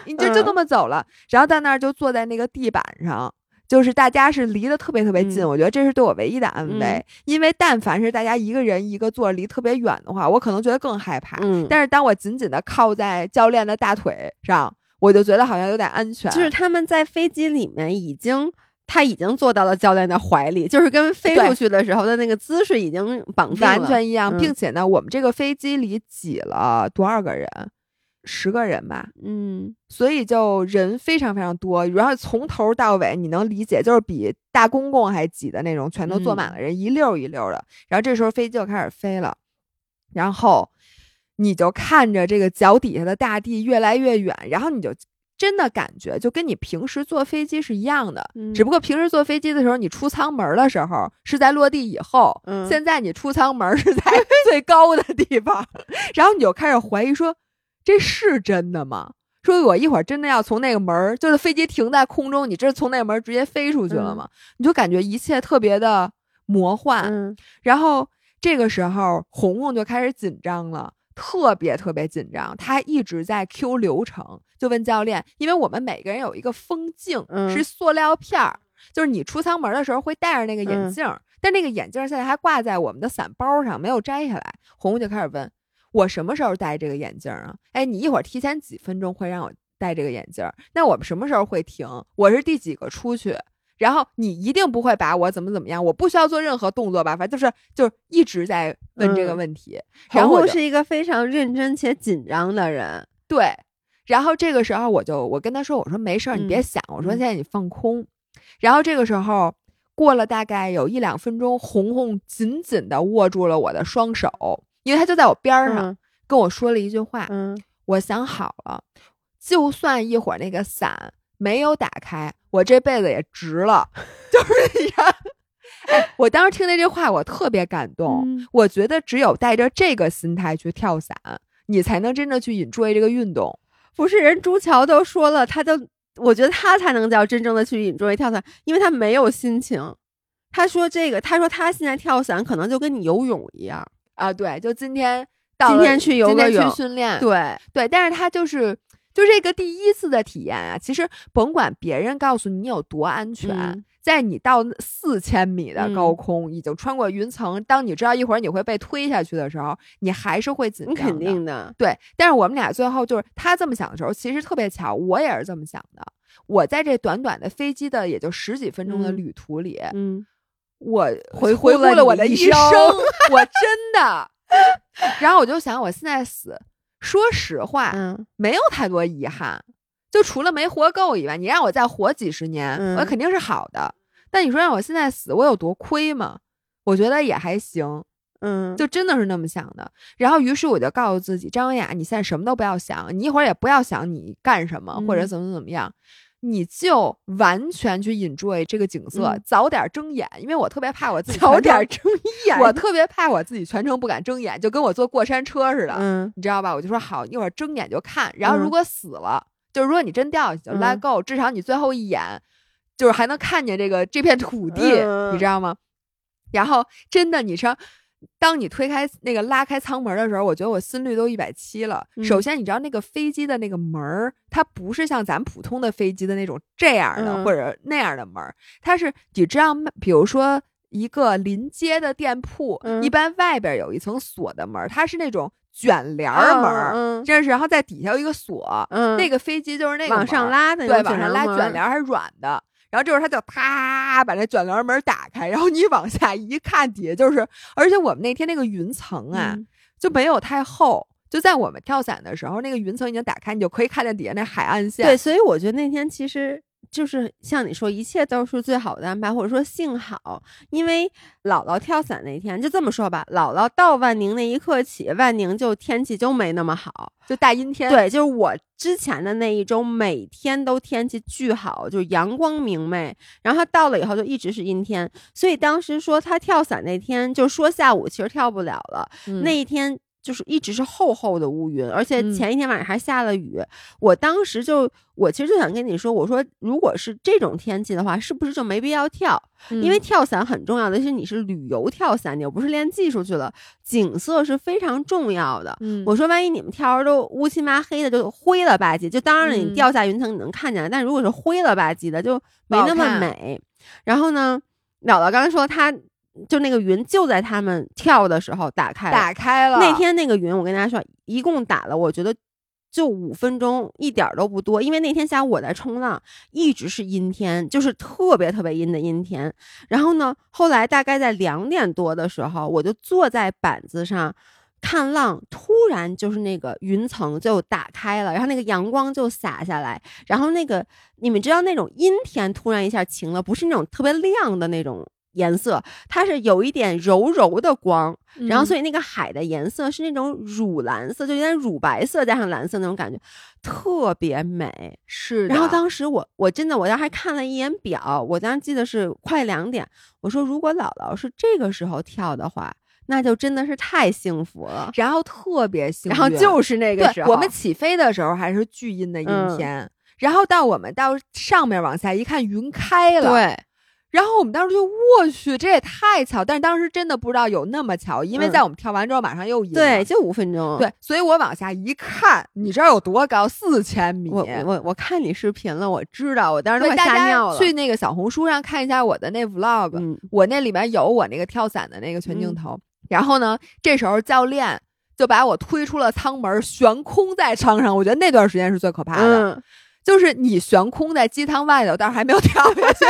你就就这么走了，然后在那儿就坐在那个地板上。就是大家是离得特别特别近，我觉得这是对我唯一的安慰。因为但凡是大家一个人一个座离特别远的话，我可能觉得更害怕。但是当我紧紧的靠在教练的大腿上，我就觉得好像有点安全。就是他们在飞机里面已经，他已经坐到了教练的怀里，就是跟飞出去的时候的那个姿势已经绑定完全一样，并且呢，我们这个飞机里挤了多少个人？十个人吧，嗯，所以就人非常非常多，然后从头到尾你能理解，就是比大公共还挤的那种，全都坐满了人，一溜一溜的。然后这时候飞机就开始飞了，然后你就看着这个脚底下的大地越来越远，然后你就真的感觉就跟你平时坐飞机是一样的，只不过平时坐飞机的时候，你出舱门的时候是在落地以后，现在你出舱门是在 *laughs* 最高的地方，然后你就开始怀疑说。这是真的吗？说我一会儿真的要从那个门儿，就是飞机停在空中，你这从那个门直接飞出去了吗？你就感觉一切特别的魔幻。然后这个时候，红红就开始紧张了，特别特别紧张。他一直在 Q 流程，就问教练，因为我们每个人有一个风镜，是塑料片儿，就是你出舱门的时候会戴着那个眼镜，但那个眼镜现在还挂在我们的伞包上，没有摘下来。红红就开始问。我什么时候戴这个眼镜啊？哎，你一会儿提前几分钟会让我戴这个眼镜？那我们什么时候会停？我是第几个出去？然后你一定不会把我怎么怎么样？我不需要做任何动作吧？反正就是就是一直在问这个问题。然后是一个非常认真且紧张的人。对。然后这个时候我就我跟他说：“我说没事儿，你别想。我说现在你放空。”然后这个时候过了大概有一两分钟，红红紧紧的握住了我的双手。因为他就在我边上，跟我说了一句话。嗯，我想好了，就算一会儿那个伞没有打开，我这辈子也值了。*laughs* 就是你看，我当时听那句话，我特别感动。我觉得只有带着这个心态去跳伞，你才能真正去 enjoy 这个运动。不是人朱桥都说了，他就我觉得他才能叫真正的去 enjoy 跳伞，因为他没有心情。他说这个，他说他现在跳伞可能就跟你游泳一样。啊，对，就今天到，今天去游个泳训练，对对，但是他就是就这个第一次的体验啊，其实甭管别人告诉你有多安全，在你到四千米的高空，已经穿过云层，当你知道一会儿你会被推下去的时候，你还是会紧张，肯定的，对。但是我们俩最后就是他这么想的时候，其实特别巧，我也是这么想的。我在这短短的飞机的也就十几分钟的旅途里，嗯。我回回顾了我的一生，我真的。*laughs* 然后我就想，我现在死，说实话，嗯，没有太多遗憾，就除了没活够以外，你让我再活几十年，我肯定是好的。但你说让我现在死，我有多亏吗？我觉得也还行，嗯，就真的是那么想的。然后，于是我就告诉自己，张文雅，你现在什么都不要想，你一会儿也不要想你干什么或者怎么怎么样。你就完全去 enjoy 这个景色，早点睁眼，因为我特别怕我自己早点睁眼，我特别怕我自己全程不敢睁眼，就跟我坐过山车似的，嗯，你知道吧？我就说好，一会儿睁眼就看，然后如果死了，就是如果你真掉下去就 let go，至少你最后一眼就是还能看见这个这片土地，你知道吗？然后真的，你说。当你推开那个拉开舱门的时候，我觉得我心率都一百七了。首先，你知道那个飞机的那个门儿，它不是像咱普通的飞机的那种这样的或者那样的门儿，它是你知道，比如说一个临街的店铺，一般外边有一层锁的门，它是那种卷帘门儿，这是然后在底下有一个锁，那个飞机就是那个往上拉的，对，往上拉卷帘还是软的。然后这时候他就啪把那卷帘门打开，然后你往下一看，底下就是，而且我们那天那个云层啊就没有太厚，就在我们跳伞的时候，那个云层已经打开，你就可以看见底下那海岸线。对，所以我觉得那天其实。就是像你说，一切都是最好的安排，或者说幸好，因为姥姥跳伞那天就这么说吧，姥姥到万宁那一刻起，万宁就天气就没那么好，就大阴天。对，就是我之前的那一周，每天都天气巨好，就是阳光明媚。然后到了以后就一直是阴天，所以当时说他跳伞那天，就说下午其实跳不了了。那一天。就是一直是厚厚的乌云，而且前一天晚上还下了雨。我当时就，我其实就想跟你说，我说如果是这种天气的话，是不是就没必要跳？因为跳伞很重要的是你是旅游跳伞，你又不是练技术去了，景色是非常重要的。我说万一你们跳着都乌漆麻黑的，就灰了吧唧，就当然了，你掉下云层你能看见，但如果是灰了吧唧的，就没那么美。然后呢，姥姥刚才说她。就那个云就在他们跳的时候打开，打开了。那天那个云，我跟大家说，一共打了，我觉得就五分钟，一点都不多。因为那天下午我在冲浪，一直是阴天，就是特别特别阴的阴天。然后呢，后来大概在两点多的时候，我就坐在板子上看浪，突然就是那个云层就打开了，然后那个阳光就洒下来，然后那个你们知道那种阴天突然一下晴了，不是那种特别亮的那种。颜色它是有一点柔柔的光，然后所以那个海的颜色是那种乳蓝色，就有点乳白色加上蓝色那种感觉，特别美。是。然后当时我我真的我当时还看了一眼表，我当时记得是快两点。我说如果姥姥是这个时候跳的话，那就真的是太幸福了。然后特别幸运，然后就是那个时候，我们起飞的时候还是巨阴的阴天，然后到我们到上面往下一看，云开了。对。然后我们当时就我去，这也太巧！但是当时真的不知道有那么巧，因为在我们跳完之后马上又阴。对，就五分钟。对，所以我往下一看，你知道有多高？四千米。我我我看你视频了，我知道，我当时都快吓尿了。去那个小红书上看一下我的那 vlog，我那里面有我那个跳伞的那个全镜头。然后呢，这时候教练就把我推出了舱门，悬空在舱上。我觉得那段时间是最可怕的。就是你悬空在机舱外头，但是还没有跳下去。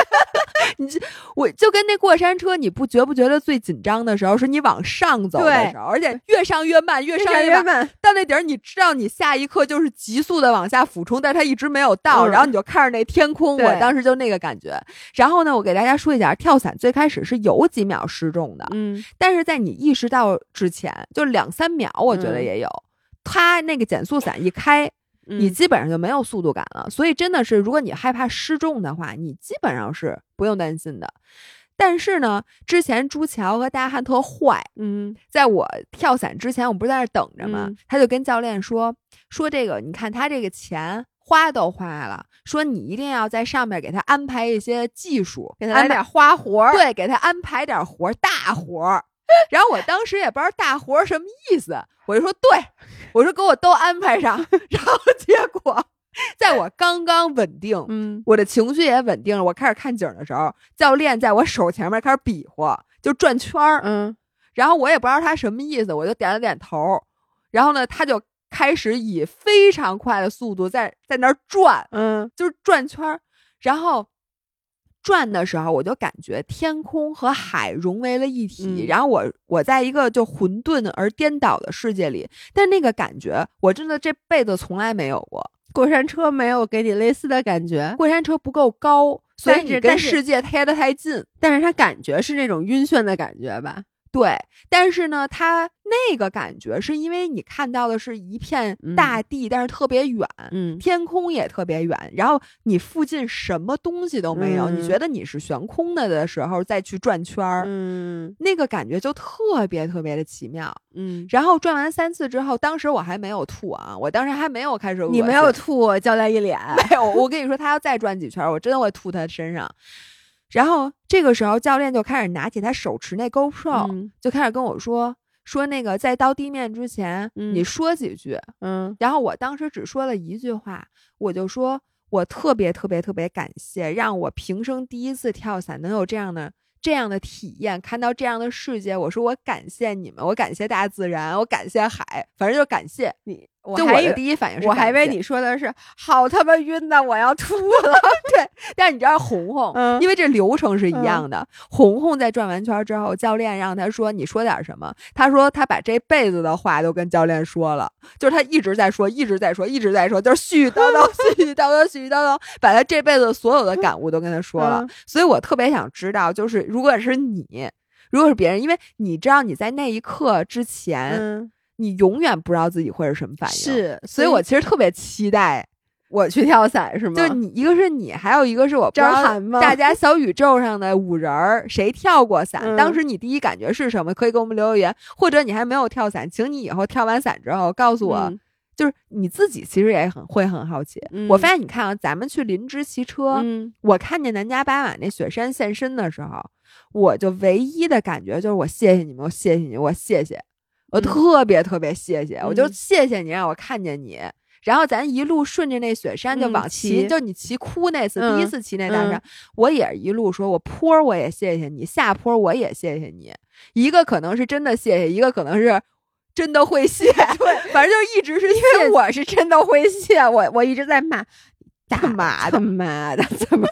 你这我就跟那过山车，你不觉不觉得最紧张的时候是你往上走的时候，而且越上越慢，越上越慢。到那底儿，你知道你下一刻就是急速的往下俯冲，但是它一直没有到，然后你就看着那天空。我当时就那个感觉。然后呢，我给大家说一下，跳伞最开始是有几秒失重的，嗯，但是在你意识到之前，就两三秒，我觉得也有。它那个减速伞一开。你基本上就没有速度感了，所以真的是，如果你害怕失重的话，你基本上是不用担心的。但是呢，之前朱桥和大汉特坏，嗯，在我跳伞之前，我不是在那等着吗？他就跟教练说说这个，你看他这个钱花都花了，说你一定要在上面给他安排一些技术，给他来点花活儿，对，给他安排点活儿，大活儿。然后我当时也不知道大活什么意思，我就说对，我说给我都安排上。*laughs* 然后结果，在我刚刚稳定，嗯，我的情绪也稳定了，我开始看景的时候，教练在我手前面开始比划，就转圈儿，嗯，然后我也不知道他什么意思，我就点了点头。然后呢，他就开始以非常快的速度在在那儿转，嗯，就是转圈儿，然后。转的时候，我就感觉天空和海融为了一体，然后我我在一个就混沌而颠倒的世界里，但那个感觉我真的这辈子从来没有过。过山车没有给你类似的感觉，过山车不够高，所以你跟世界贴得太近，但是它感觉是那种晕眩的感觉吧？对，但是呢，它那个感觉是因为你看到的是一片大地，但是特别远，嗯，天空也特别远，然后你附近什么东西都没有，你觉得你是悬空的的时候再去转圈儿，嗯，那个感觉就特别特别的奇妙，嗯。然后转完三次之后，当时我还没有吐啊，我当时还没有开始，你没有吐，教练一脸没有。我跟你说，他要再转几圈，我真的会吐他身上。然后这个时候，教练就开始拿起他手持那 GoPro，就开始跟我说说那个在到地面之前，你说几句。嗯，然后我当时只说了一句话，我就说我特别特别特别感谢，让我平生第一次跳伞能有这样的这样的体验，看到这样的世界。我说我感谢你们，我感谢大自然，我感谢海，反正就感谢你。就我的第一反应是，我还以为你说的是好他妈晕的，我要吐了。*laughs* 对，但是你知道红红，因为这流程是一样的。红红在转完圈之后，教练让他说：“你说点什么？”他说他把这辈子的话都跟教练说了，就是他一直在说，一直在说，一直在说，就是絮絮叨叨、*laughs* 絮絮叨叨、絮絮叨叨，把他这辈子所有的感悟都跟他说了。所以我特别想知道，就是如果是你，如果是别人，因为你知道你在那一刻之前。你永远不知道自己会是什么反应，是，所以我其实特别期待我去跳伞，是吗？就你一个是你，还有一个是我张涵吗？大家小宇宙上的五人儿，谁跳过伞？当时你第一感觉是什么？可以给我们留言，或者你还没有跳伞，请你以后跳完伞之后告诉我，就是你自己其实也很会很好奇。我发现你看啊，咱们去林芝骑车，我看见南迦巴瓦那雪山现身的时候，我就唯一的感觉就是我谢谢你们，我谢谢你，我谢谢。我特别特别谢谢，我就谢谢你让我看见你，然后咱一路顺着那雪山就往骑，就你骑哭那次，第一次骑那大山，我也一路说，我坡我也谢谢你，下坡我也谢谢你，一个可能是真的谢谢，一个可能是真的会谢，*laughs* 对，反正就一直是因为我是真的会谢，我我一直在骂，大妈的妈的怎么？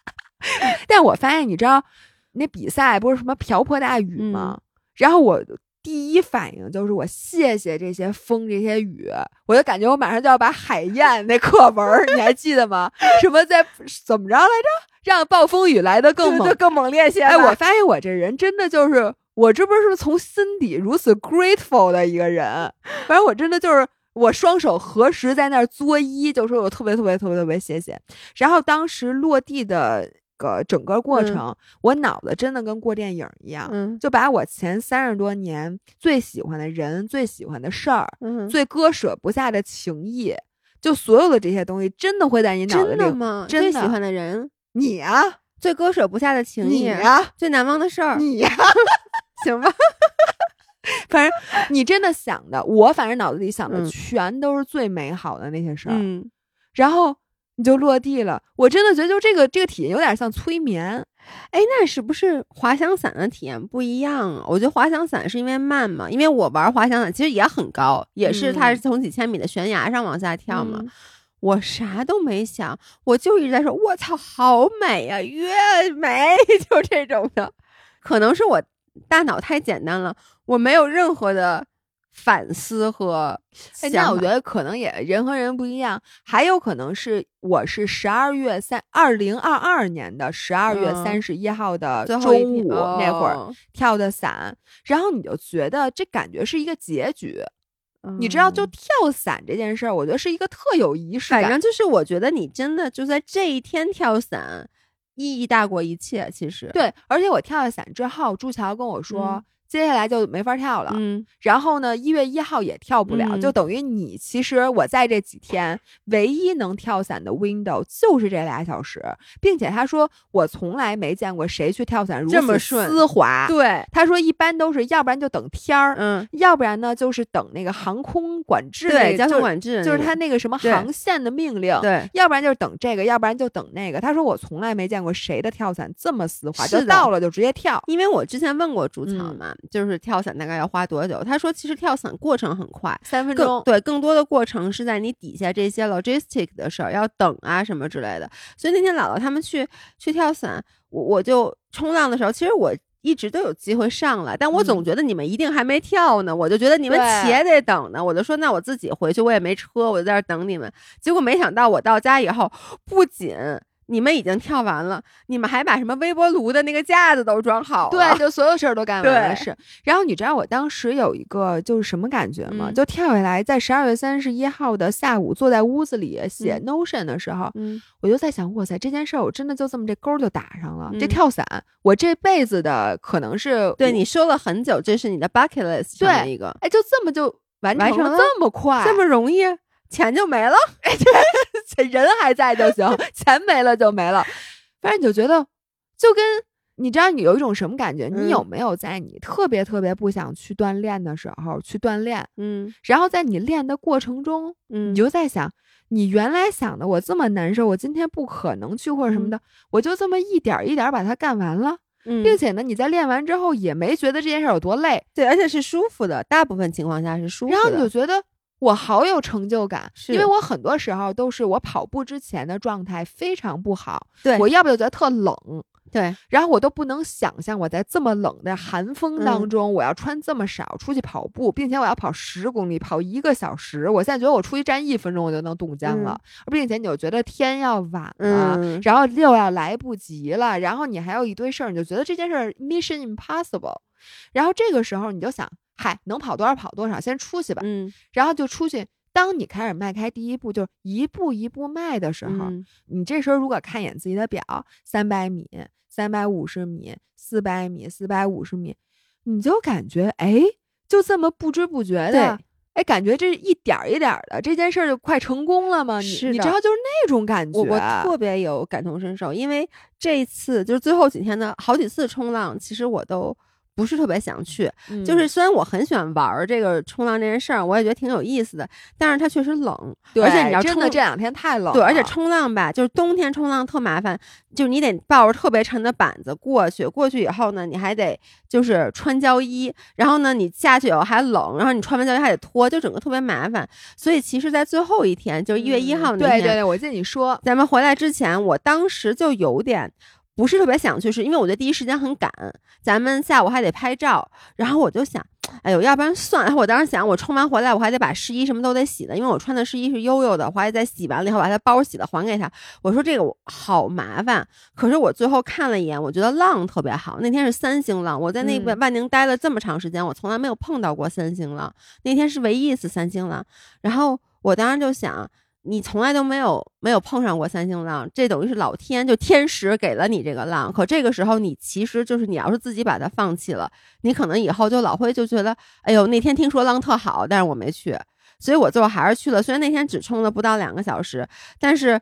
*laughs* 但我发现你知道那比赛不是什么瓢泼大雨吗？然后我。第一反应就是我谢谢这些风这些雨，我就感觉我马上就要把海燕那课文你还记得吗？什么在怎么着来着？让暴风雨来的更猛更猛烈些。哎，我发现我这人真的就是我这不是从心底如此 grateful 的一个人。反正我真的就是我双手合十在那儿作揖，就说我特别特别特别特别谢谢。然后当时落地的。个整个过程，我脑子真的跟过电影一样，就把我前三十多年最喜欢的人、最喜欢的事儿、最割舍不下的情谊，就所有的这些东西，真的会在你脑子里。真的吗？最喜欢的人，你啊，最割舍不下的情谊，你啊，最难忘的事儿，你呀，*laughs* 行吧。*laughs* 反正你真的想的，我反正脑子里想的全都是最美好的那些事儿。嗯，然后。你就落地了，我真的觉得就这个这个体验有点像催眠，哎，那是不是滑翔伞的体验不一样啊？我觉得滑翔伞是因为慢嘛，因为我玩滑翔伞其实也很高，也是它是从几千米的悬崖上往下跳嘛。我啥都没想，我就一直在说，我操，好美呀，越美 *laughs* 就这种的，可能是我大脑太简单了，我没有任何的。反思和，那我觉得可能也人和人不一样，还有可能是我是十二月三二零二二年的十二月三十一号的中午那会儿跳的伞，然后你就觉得这感觉是一个结局，你知道，就。跳伞这件事儿，我觉得是一个特有仪式感，反正。就是我觉得你真的就在这一天跳伞，意义大过一切。其实。对，而且我跳了伞之后，朱桥跟我说。接下来就没法跳了，嗯，然后呢，一月一号也跳不了，就等于你其实我在这几天唯一能跳伞的 window 就是这俩小时，并且他说我从来没见过谁去跳伞这么丝滑，对，他说一般都是要不然就等天儿，嗯，要不然呢就是等那个航空管制，对，交通管制，就是他那个什么航线的命令，对，要不然就是等这个，要不然就等那个。他说我从来没见过谁的跳伞这么丝滑，就到了就直接跳，因为我之前问过主草嘛。就是跳伞大概要花多久？他说其实跳伞过程很快，三分钟。对，更多的过程是在你底下这些 logistic 的事儿，要等啊什么之类的。所以那天姥姥他们去去跳伞，我我就冲浪的时候，其实我一直都有机会上来，但我总觉得你们一定还没跳呢，我就觉得你们且得等呢，我就说那我自己回去，我也没车，我就在这等你们。结果没想到我到家以后，不仅你们已经跳完了，你们还把什么微波炉的那个架子都装好了，对，就所有事儿都干完了。是，然后你知道我当时有一个就是什么感觉吗？就跳下来，在十二月三十一号的下午，坐在屋子里写 Notion 的时候，嗯，我就在想，哇塞，这件事儿我真的就这么这勾就打上了。这跳伞，我这辈子的可能是对你说了很久，这是你的 bucket list 对一个，哎，就这么就完成了这么快，这么容易。钱就没了，哎，对，人还在就行，*laughs* 钱没了就没了。反正你就觉得，就跟你知道你有一种什么感觉？你有没有在你特别特别不想去锻炼的时候去锻炼？嗯，然后在你练的过程中，嗯，你就在想，你原来想的我这么难受，我今天不可能去或者什么的，我就这么一点一点把它干完了，嗯并且呢，你在练完之后也没觉得这件事有多累，对，而且是舒服的，大部分情况下是舒服的。然后你就觉得。我好有成就感，因为我很多时候都是我跑步之前的状态非常不好，对我要不就觉得特冷，对，然后我都不能想象我在这么冷的寒风当中，我要穿这么少出去跑步，并且我要跑十公里，跑一个小时，我现在觉得我出去站一分钟我就能冻僵了，并且你就觉得天要晚了，然后又要来不及了，然后你还有一堆事儿，你就觉得这件事儿 mission impossible，然后这个时候你就想。嗨，能跑多少跑多少，先出去吧。嗯，然后就出去。当你开始迈开第一步，就是一步一步迈的时候，你这时候如果看一眼自己的表，三百米、三百五十米、四百米、四百五十米，你就感觉哎，就这么不知不觉的，哎，感觉这一点一点的这件事就快成功了吗？你你知道就是那种感觉，我特别有感同身受，因为这一次就是最后几天的好几次冲浪，其实我都。不是特别想去，就是虽然我很喜欢玩这个冲浪这件事儿，我也觉得挺有意思的，但是它确实冷，而且你要真的这两天太冷，对，而且冲浪吧，就是冬天冲浪特麻烦，就是你得抱着特别沉的板子过去，过去以后呢，你还得就是穿胶衣，然后呢，你下去以后还冷，然后你穿完胶衣还得脱，就整个特别麻烦。所以其实，在最后一天，就是一月一号那天，对对对，我记得你说咱们回来之前，我当时就有点。不是特别想去，是因为我觉得第一时间很赶，咱们下午还得拍照，然后我就想，哎呦，要不然算了。我当时想，我冲完回来，我还得把湿衣什么都得洗的，因为我穿的湿衣是悠悠的，我还得再洗完了以后把它包洗了还给他。我说这个好麻烦，可是我最后看了一眼，我觉得浪特别好。那天是三星浪，我在那个万宁待了这么长时间，我从来没有碰到过三星浪，那天是唯一一次三星浪。然后我当时就想。你从来都没有没有碰上过三星浪，这等于是老天就天使给了你这个浪。可这个时候你其实就是你要是自己把它放弃了，你可能以后就老会就觉得，哎呦那天听说浪特好，但是我没去，所以我最后还是去了。虽然那天只冲了不到两个小时，但是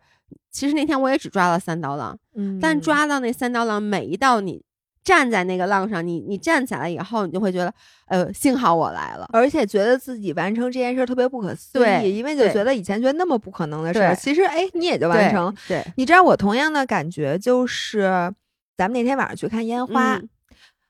其实那天我也只抓了三刀浪，嗯，但抓到那三刀浪每一道你。站在那个浪上，你你站起来以后，你就会觉得，呃，幸好我来了，而且觉得自己完成这件事特别不可思议，因为就觉得以前觉得那么不可能的事儿，其实哎，你也就完成。对，你知道我同样的感觉就是，咱们那天晚上去看烟花，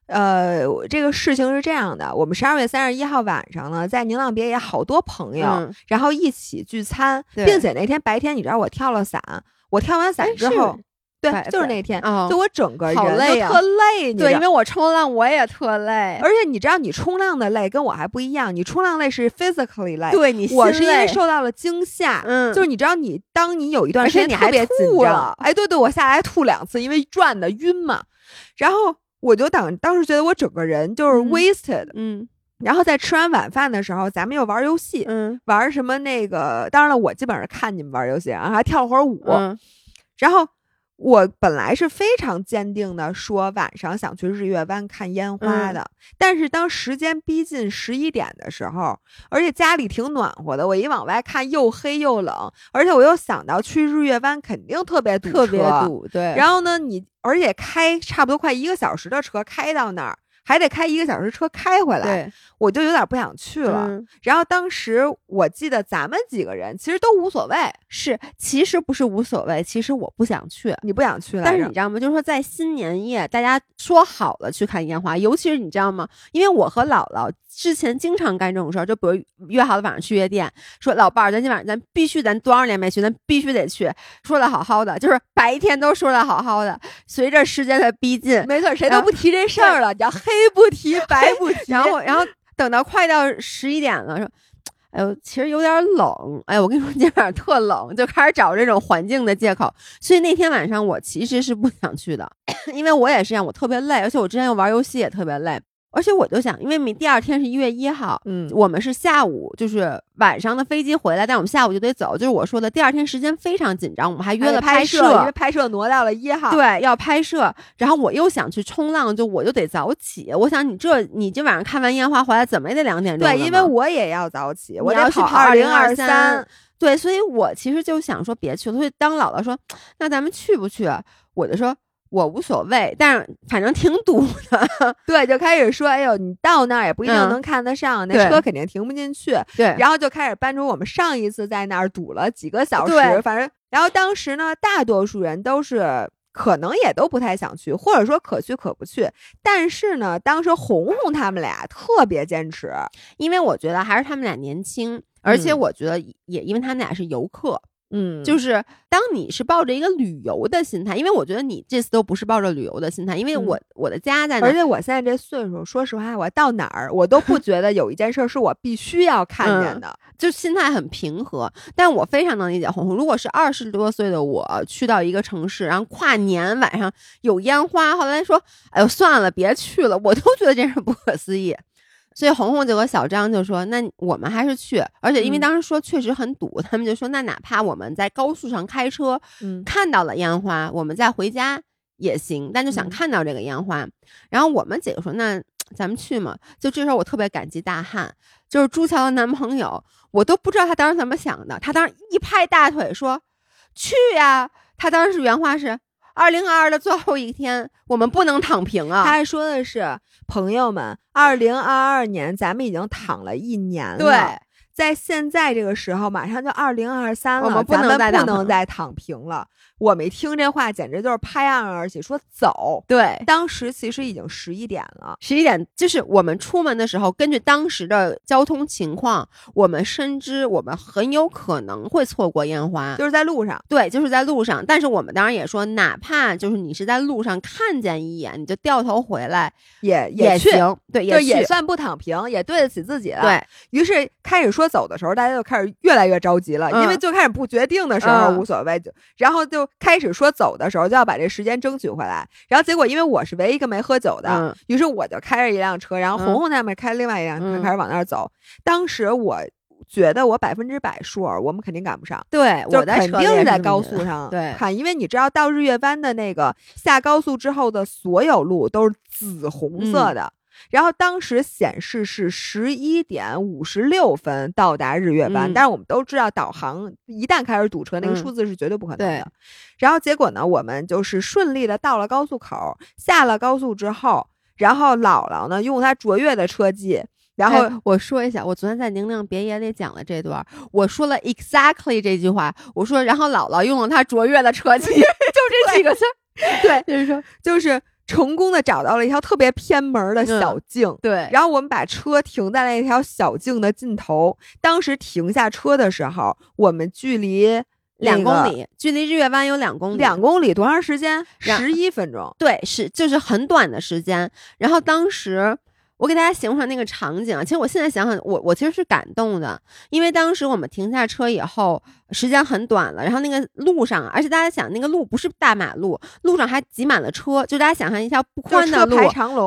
呃，这个事情是这样的，我们十二月三十一号晚上呢，在宁浪别野好多朋友，然后一起聚餐，并且那天白天你知道我跳了伞，我跳完伞之后。对，就是那天，就我整个人都特累，对，因为我冲浪我也特累，而且你知道，你冲浪的累跟我还不一样，你冲浪累是 physically 累，对你，我是因为受到了惊吓，嗯，就是你知道，你当你有一段时间特别紧张，哎，对对，我下来吐两次，因为转的晕嘛，然后我就当当时觉得我整个人就是 wasted，嗯，然后在吃完晚饭的时候，咱们又玩游戏，嗯，玩什么那个，当然了，我基本上看你们玩游戏，然后还跳了会儿舞，然后。我本来是非常坚定的说晚上想去日月湾看烟花的，但是当时间逼近十一点的时候，而且家里挺暖和的，我一往外看又黑又冷，而且我又想到去日月湾肯定特别堵，特别堵，对。然后呢，你而且开差不多快一个小时的车开到那儿。还得开一个小时车开回来，我就有点不想去了。然后当时我记得咱们几个人其实都无所谓，是其实不是无所谓，其实我不想去，你不想去了，但是你知道吗？就是说在新年夜，大家说好了去看烟花，尤其是你知道吗？因为我和姥姥。之前经常干这种事儿，就比如约好了晚上去夜店，说老伴儿，咱今晚上咱必须，咱多少年没去，咱必须得去。说的好好的，就是白天都说的好好的，随着时间的逼近，没错，谁都不提这事儿了，你要黑不提白不提。*laughs* 然后，然后等到快到十一点了，说，哎呦，其实有点冷。哎，我跟你说，今晚上特冷，就开始找这种环境的借口。所以那天晚上我其实是不想去的，*coughs* 因为我也是这样，我特别累，而且我之前又玩游戏也特别累。而且我就想，因为明第二天是一月一号，嗯，我们是下午就是晚上的飞机回来，但我们下午就得走。就是我说的，第二天时间非常紧张，我们还约了拍摄，因为拍摄挪到了一号，对，要拍摄。然后我又想去冲浪，就我就得早起。我想你这你今晚上看完烟花回来，怎么也得两点钟。对，因为我也要早起，我要去跑二零二三。对，所以我其实就想说别去了。所以当姥姥说那咱们去不去，我就说。我无所谓，但是反正挺堵的。*laughs* 对，就开始说，哎呦，你到那儿也不一定能看得上，那车肯定停不进去。对，然后就开始搬出我们上一次在那儿堵了几个小时，反正，然后当时呢，大多数人都是可能也都不太想去，或者说可去可不去。但是呢，当时红红他们俩特别坚持，因为我觉得还是他们俩年轻，而且我觉得也因为他们俩是游客。嗯，就是当你是抱着一个旅游的心态，因为我觉得你这次都不是抱着旅游的心态，因为我我的家在，而且我现在这岁数，说实话，我到哪儿我都不觉得有一件事是我必须要看见的，就心态很平和。但我非常能理解红红，如果是二十多岁的我去到一个城市，然后跨年晚上有烟花，后来说，哎呦算了，别去了，我都觉得这事不可思议。所以红红就和小张就说：“那我们还是去，而且因为当时说确实很堵，他们就说那哪怕我们在高速上开车，嗯，看到了烟花，我们再回家也行，但就想看到这个烟花。然后我们几个说：那咱们去嘛。就这时候我特别感激大汉，就是朱乔的男朋友，我都不知道他当时怎么想的，他当时一拍大腿说：去呀！他当时原话是。”二零二二的最后一天，我们不能躺平啊！他还说的是，朋友们，二零二二年咱们已经躺了一年了。对。在现在这个时候，马上就二零二三了，我们不能再不能再躺平了。我们一听这话，简直就是拍案而起，说走。对，当时其实已经十一点了，十一点就是我们出门的时候，根据当时的交通情况，我们深知我们很有可能会错过烟花，就是在路上。对，就是在路上。但是我们当然也说，哪怕就是你是在路上看见一眼，你就掉头回来也也行。对，也也算不躺平，也对得起自己了。对于是开始说。走的时候，大家就开始越来越着急了，因为就开始不决定的时候无所谓，就然后就开始说走的时候就要把这时间争取回来。然后结果因为我是唯一一个没喝酒的，于是我就开着一辆车，然后红红他们开另外一辆车开始往那儿走。当时我觉得我百分之百数，我们肯定赶不上。对，就肯定是在高速上对看，因为你知道到日月湾的那个下高速之后的所有路都是紫红色的。然后当时显示是十一点五十六分到达日月湾，但是我们都知道导航一旦开始堵车，那个数字是绝对不可能的。然后结果呢，我们就是顺利的到了高速口，下了高速之后，然后姥姥呢用她卓越的车技，然后我说一下，我昨天在《宁宁别野》里讲了这段，我说了 exactly 这句话，我说然后姥姥用了她卓越的车技，*laughs* 就这几个字，对，就是说就是。成功的找到了一条特别偏门的小径，对。然后我们把车停在了一条小径的尽头。当时停下车的时候，我们距离两公里，距离日月湾有两公里。两公里多长时间？十一分钟。对，是就是很短的时间。然后当时。我给大家形容那个场景啊，其实我现在想想，我我其实是感动的，因为当时我们停下车以后，时间很短了，然后那个路上，而且大家想，那个路不是大马路，路上还挤满了车，就大家想象一下不宽的路，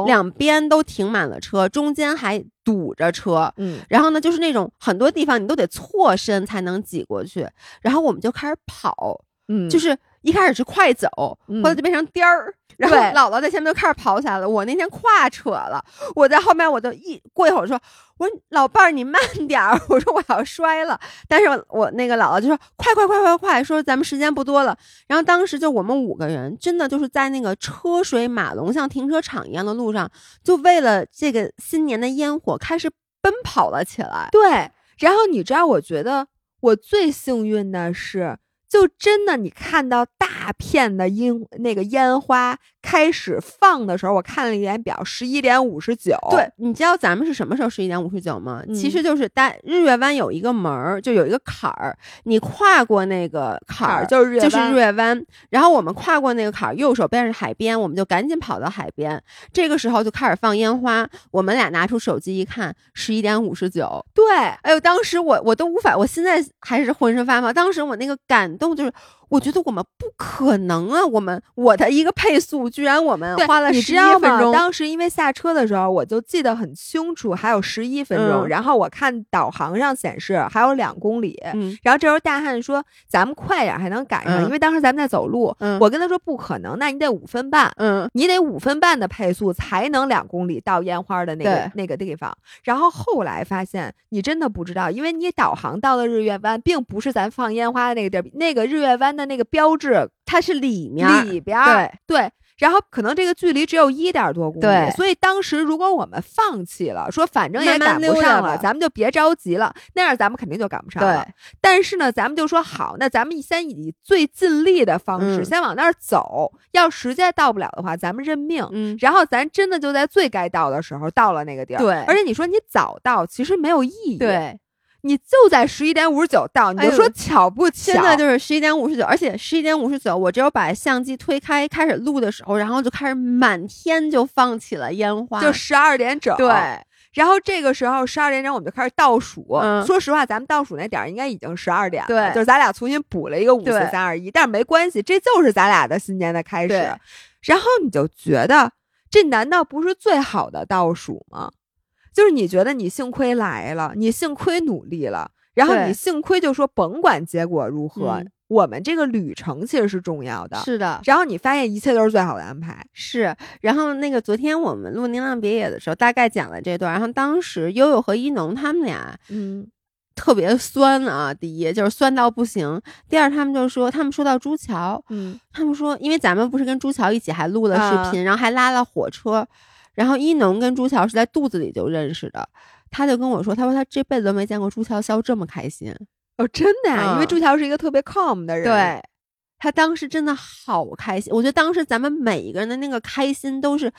两边都停满了车，中间还堵着车，嗯，然后呢，就是那种很多地方你都得错身才能挤过去，然后我们就开始跑，嗯，就是一开始是快走，后来就变成颠儿。然后姥姥在前面就开始跑起来了，我那天胯扯了，我在后面我就一过一会儿说，我说老伴儿你慢点儿，*laughs* 我说我要摔了，但是我那个姥姥就说快快快快快，说咱们时间不多了。然后当时就我们五个人真的就是在那个车水马龙像停车场一样的路上，就为了这个新年的烟火开始奔跑了起来。对，然后你知道，我觉得我最幸运的是。就真的，你看到大片的烟那个烟花开始放的时候，我看了一眼表，十一点五十九。对，你知道咱们是什么时候十一点五十九吗？其实就是大日月湾有一个门儿，就有一个坎儿，你跨过那个坎儿就是日就是日月湾。然后我们跨过那个坎儿，右手边是海边，我们就赶紧跑到海边。这个时候就开始放烟花，我们俩拿出手机一看，十一点五十九。对，哎呦，当时我我都无法，我现在还是浑身发毛。当时我那个感动就是。我觉得我们不可能啊！我们我的一个配速，居然我们花了十一分钟。当时因为下车的时候，我就记得很清楚，还有十一分钟。然后我看导航上显示还有两公里。然后这时候大汉说：“咱们快点，还能赶上。”因为当时咱们在走路。我跟他说：“不可能，那你得五分半。嗯，你得五分半的配速才能两公里到烟花的那个那个地方。”然后后来发现，你真的不知道，因为你导航到了日月湾，并不是咱放烟花的那个地儿，那个日月湾的。那个标志它是里面里边对对，然后可能这个距离只有一点多公里，所以当时如果我们放弃了，说反正也赶不上了，咱们就别着急了，那样咱们肯定就赶不上了。但是呢，咱们就说好，那咱们先以最尽力的方式先往那儿走，要实在到不了的话，咱们认命。嗯，然后咱真的就在最该到的时候到了那个地儿。对，而且你说你早到其实没有意义。对。你就在十一点五十九到，你就说巧不巧？现在就是十一点五十九，而且十一点五十九，我只有把相机推开开始录的时候，然后就开始满天就放起了烟花，就十二点整。对，然后这个时候十二点整我们就开始倒数。说实话，咱们倒数那点儿应该已经十二点了。对，就是咱俩重新补了一个五四三二一，但是没关系，这就是咱俩的新年的开始。然后你就觉得，这难道不是最好的倒数吗？就是你觉得你幸亏来了，你幸亏努力了，然后你幸亏就说甭管结果如何，我们这个旅程其实是重要的。是的，然后你发现一切都是最好的安排。是，然后那个昨天我们录《宁浪别野》的时候，大概讲了这段。然后当时悠悠和一农他们俩，嗯，特别酸啊。第一就是酸到不行，第二他们就说，他们说到朱桥，嗯，他们说，因为咱们不是跟朱桥一起还录了视频，然后还拉了火车。然后一农跟朱桥是在肚子里就认识的，他就跟我说，他说他这辈子都没见过朱桥笑这么开心哦，真的呀，因为朱桥是一个特别 calm 的人，对他当时真的好开心，我觉得当时咱们每一个人的那个开心都是，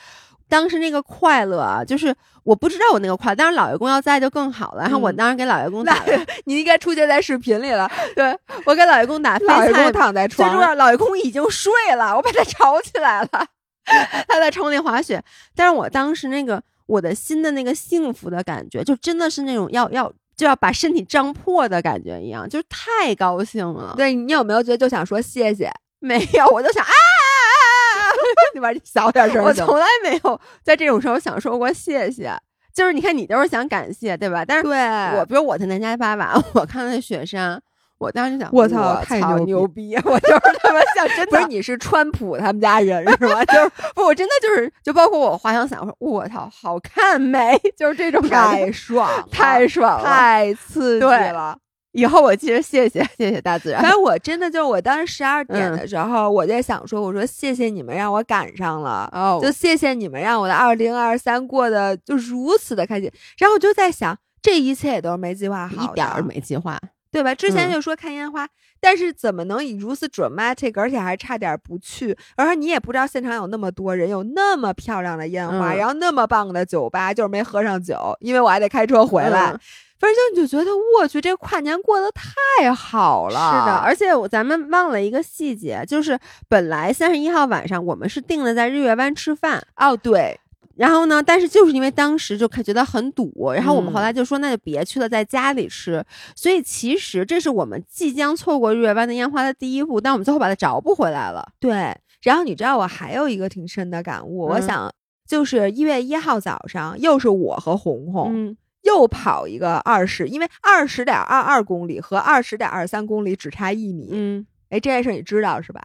当时那个快乐啊，就是我不知道我那个快乐，当然老爷公要在就更好了。然后我当时给老爷公打，你应该出现在视频里了，*laughs* 对我给老爷公打，老爷公躺在床上，老爷公已经睡了，我把他吵起来了。*laughs* 他在冲那滑雪，但是我当时那个我的心的那个幸福的感觉，就真的是那种要要就要把身体胀破的感觉一样，就是太高兴了。对你有没有觉得就想说谢谢？*laughs* 没有，我就想啊啊啊！*laughs* 你把小点声。我从来没有在这种时候想说过谢谢，就是你看你都是想感谢，对吧？但是对我，比如我在南迦巴瓦，我看那雪山。我当时想，我操，太牛逼！*laughs* 我就是他妈像，真的 *laughs* 不是你是川普他们家人是吧？*laughs* 就是不，我真的就是，就包括我滑翔伞，我说我操，好看没？就是这种太爽，太爽了，太刺激了。以后我其实谢谢谢谢大自然。反正我真的就是，我当时十二点的时候，我在想说，我说谢谢你们让我赶上了，哦，就谢谢你们让我的二零二三过得就如此的开心。然后我就在想，这一切也都是没计划好，一点儿没计划。对吧？之前就说看烟花，但是怎么能以如此 dramatic，而且还差点不去？而且你也不知道现场有那么多人，有那么漂亮的烟花，然后那么棒的酒吧，就是没喝上酒，因为我还得开车回来。反正就你就觉得，我去，这跨年过得太好了。是的，而且我咱们忘了一个细节，就是本来三十一号晚上我们是定了在日月湾吃饭。哦，对。然后呢？但是就是因为当时就觉得很堵，然后我们后来就说那就别去了，在家里吃。所以其实这是我们即将错过日月湾的烟花的第一步，但我们最后把它找不回来了。对。然后你知道我还有一个挺深的感悟，我想就是一月一号早上，又是我和红红又跑一个二十，因为二十点二二公里和二十点二三公里只差一米。嗯。哎，这件事你知道是吧？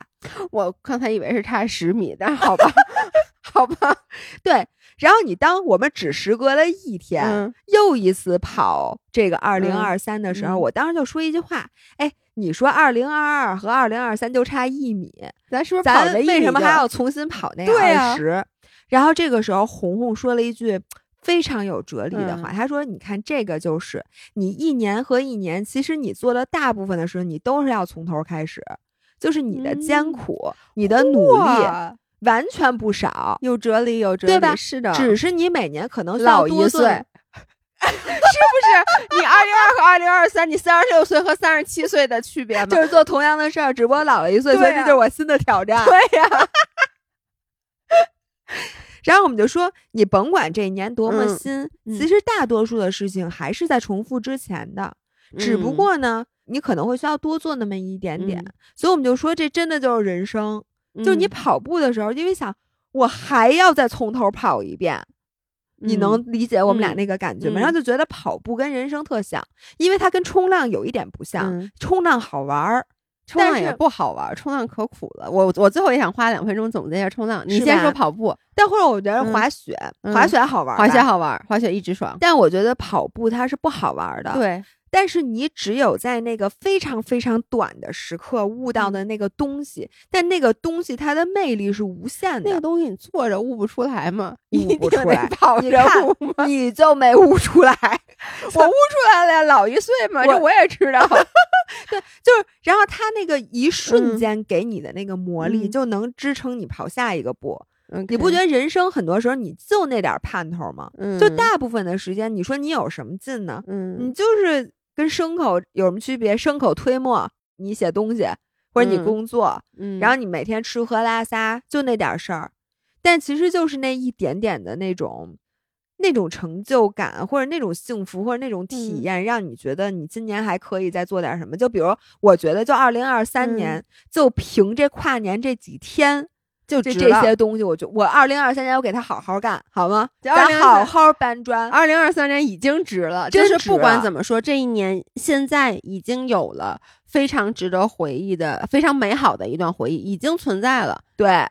我刚才以为是差十米，但是好吧，*laughs* 好吧，*laughs* 对。然后你当我们只时隔了一天，又一次跑这个二零二三的时候，我当时就说一句话：哎，你说二零二二和二零二三就差一米，咱是不是咱为什么还要重新跑那二十？然后这个时候，红红说了一句非常有哲理的话，他说：“你看，这个就是你一年和一年，其实你做的大部分的事，你都是要从头开始，就是你的艰苦，你的努力。”完全不少，有哲理，有哲理，对吧？是的，只是你每年可能老一岁，*laughs* 是不是？你二零二和二零二三，你三十六岁和三十七岁的区别吗？就是做同样的事儿，只不过老了一岁，所以这就是我新的挑战。*laughs* 对呀。*laughs* 然后我们就说，你甭管这一年多么新，其实大多数的事情还是在重复之前的，只不过呢，你可能会需要多做那么一点点。所以我们就说，这真的就是人生。就是你跑步的时候，因为想我还要再从头跑一遍，你能理解我们俩那个感觉吗？然后就觉得跑步跟人生特像，因为它跟冲浪有一点不像，冲浪好玩儿。冲浪也不好玩，冲浪可苦了。我我最后也想花两分钟总结一下冲浪。你先说跑步，但或者我觉得滑雪，滑雪好玩，滑雪好玩，滑雪一直爽。但我觉得跑步它是不好玩的。对，但是你只有在那个非常非常短的时刻悟到的那个东西，但那个东西它的魅力是无限的。那个东西你坐着悟不出来吗？悟不出来，跑着悟吗？你就没悟出来。我悟出来了呀，老一岁嘛，这我也知道。*laughs* 对，就是，然后他那个一瞬间给你的那个魔力，就能支撑你跑下一个步。你不觉得人生很多时候你就那点盼头吗？就大部分的时间，你说你有什么劲呢？嗯，你就是跟牲口有什么区别？牲口推磨，你写东西或者你工作，然后你每天吃喝拉撒就那点事儿，但其实就是那一点点的那种。那种成就感，或者那种幸福，或者那种体验，让你觉得你今年还可以再做点什么。就比如，我觉得就二零二三年，就凭这跨年这几天，就这这些东西，我就我二零二三年我给他好好干，好吗？咱好好搬砖。二零二三年已经值了，就是不管怎么说，这一年现在已经有了非常值得回忆的、非常美好的一段回忆，已经存在了。对。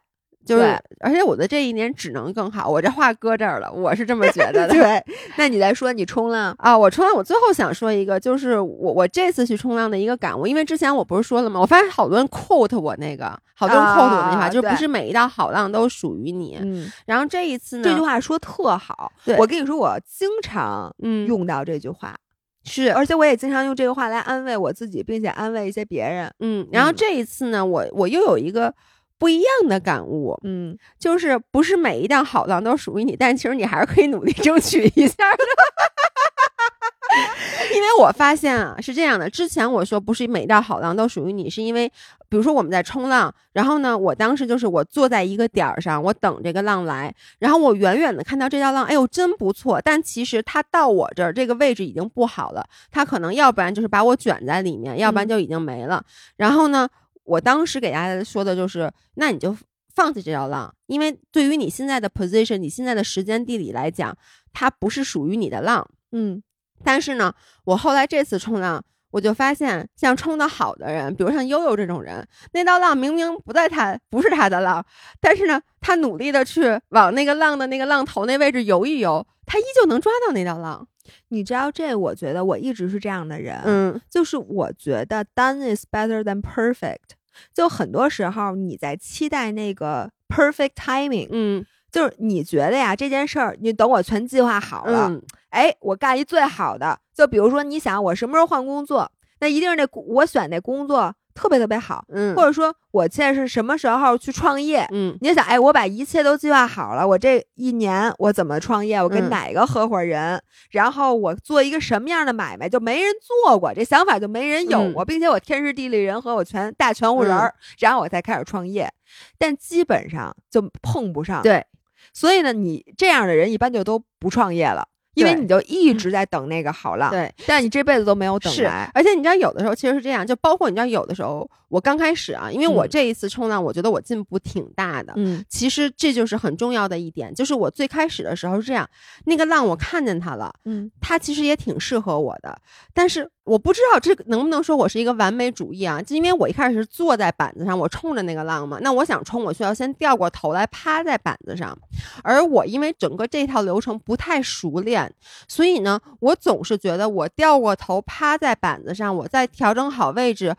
就是，而且我的这一年只能更好。我这话搁这儿了，我是这么觉得的。*laughs* 对，那你再说你冲浪啊？我冲浪，我最后想说一个，就是我我这次去冲浪的一个感悟，因为之前我不是说了吗？我发现好多人 quote 我那个，好多人 quote 我那句话，就不是每一道好浪都属于你。嗯。然后这一次呢，这句话说特好。对，我跟你说，我经常用到这句话，是，而且我也经常用这个话来安慰我自己，并且安慰一些别人。嗯。然后这一次呢，我我又有一个。不一样的感悟，嗯，就是不是每一档好浪都属于你，但其实你还是可以努力争取一下的。*laughs* 因为我发现啊，是这样的，之前我说不是每一道好浪都属于你，是因为比如说我们在冲浪，然后呢，我当时就是我坐在一个点儿上，我等这个浪来，然后我远远的看到这道浪，哎呦真不错，但其实它到我这儿这个位置已经不好了，它可能要不然就是把我卷在里面，要不然就已经没了，然后呢。我当时给大家说的就是，那你就放弃这条浪，因为对于你现在的 position，你现在的时间地理来讲，它不是属于你的浪。嗯，但是呢，我后来这次冲浪，我就发现，像冲的好的人，比如像悠悠这种人，那道浪明明不在他，不是他的浪，但是呢，他努力的去往那个浪的那个浪头那位置游一游，他依旧能抓到那道浪。你知道这？我觉得我一直是这样的人，嗯，就是我觉得 done is better than perfect。就很多时候你在期待那个 perfect timing，嗯，就是你觉得呀这件事儿，你等我全计划好了，哎，我干一最好的。就比如说你想我什么时候换工作，那一定是那我选那工作。特别特别好，嗯，或者说我现在是什么时候去创业，嗯，你想，哎，我把一切都计划好了，我这一年我怎么创业，我跟哪个合伙人，然后我做一个什么样的买卖，就没人做过，这想法就没人有过，并且我天时地利人和，我全大全乎人儿，然后我才开始创业，但基本上就碰不上，对，所以呢，你这样的人一般就都不创业了。因为你就一直在等那个好浪，对，但你这辈子都没有等来。而且你知道，有的时候其实是这样，就包括你知道，有的时候我刚开始啊，因为我这一次冲浪，我觉得我进步挺大的。嗯，其实这就是很重要的一点，就是我最开始的时候是这样，那个浪我看见它了，嗯，它其实也挺适合我的，但是。我不知道这能不能说我是一个完美主义啊？就因为我一开始是坐在板子上，我冲着那个浪嘛。那我想冲，我需要先掉过头来趴在板子上。而我因为整个这套流程不太熟练，所以呢，我总是觉得我掉过头趴在板子上，我再调整好位置，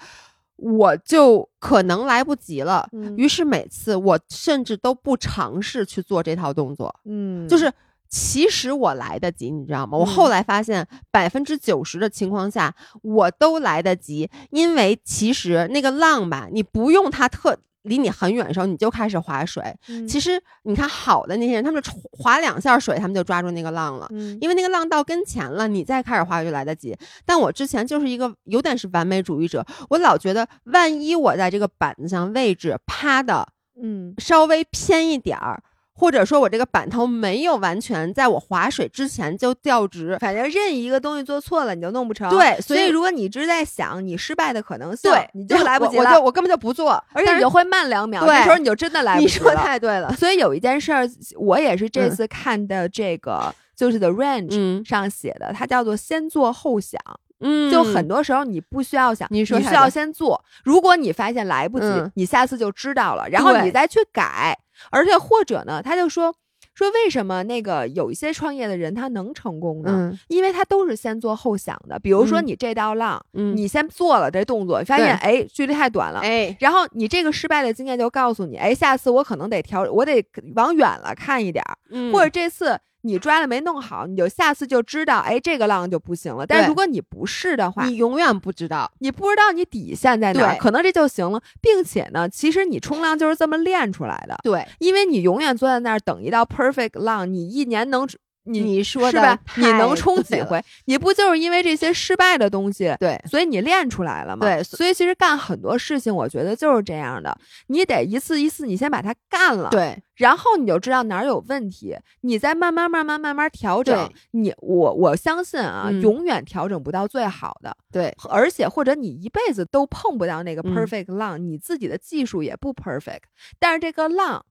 我就可能来不及了。于是每次我甚至都不尝试去做这套动作。嗯，就是。其实我来得及，你知道吗？我后来发现，百分之九十的情况下，我都来得及，因为其实那个浪吧，你不用它特离你很远的时候，你就开始划水。嗯其实你看好的那些人，他们就划两下水，他们就抓住那个浪了。嗯因为那个浪到跟前了，你再开始划就来得及。但我之前就是一个有点是完美主义者，我老觉得万一我在这个板子上位置趴的嗯稍微偏一点儿，或者说我这个板头没有完全在我划水之前就掉直，反正任意一个东西做错了，你就弄不成。对所所以如果你一直在想你失败的可能性，对，你就来不及了，我我就我根本就不做，而且你就会慢两秒，对这时候你就真的来不及了你说。太对了，所以有一件事儿，我也是这嗯次看的这个，就是 The Range 嗯上写的，它叫做先做后想。嗯就很多时候你不需要想，你说需要先做。如果你发现来不及，嗯你下次就知道了，然后你再去改。而且或者呢，他就说说为什么那个有一些创业的人他能成功呢？嗯因为他都是先做后想的。比如说嗯你这道浪，嗯你先做了这动作，你发现哎距离太短了。哎然后你这个失败的经验就告诉你，哎，下次我可能得调，我得往远了看一点儿，嗯或者这次你抓了没弄好，你就下次就知道，哎，这个浪就不行了。但是如果你不试的话，你永远不知道，你不知道你底线在哪儿，可能这就行了，并且呢，其实你冲浪就是这么练出来的，对，因为你永远坐在那儿等一道 perfect 浪，你一年能你你说的是吧？你能冲几回？你不就是因为这些失败的东西，对所以你练出来了嘛？对所以其实干很多事情，我觉得就是这样的，你得一次一次，你先把它干了，，对然后你就知道哪儿有问题，你再慢慢慢慢慢慢调整。你我我相信啊，嗯永远调整不到最好的。对而且或者你一辈子都碰不到那个嗯 perfect 浪，你自己的技术也不 perfect，但是这个浪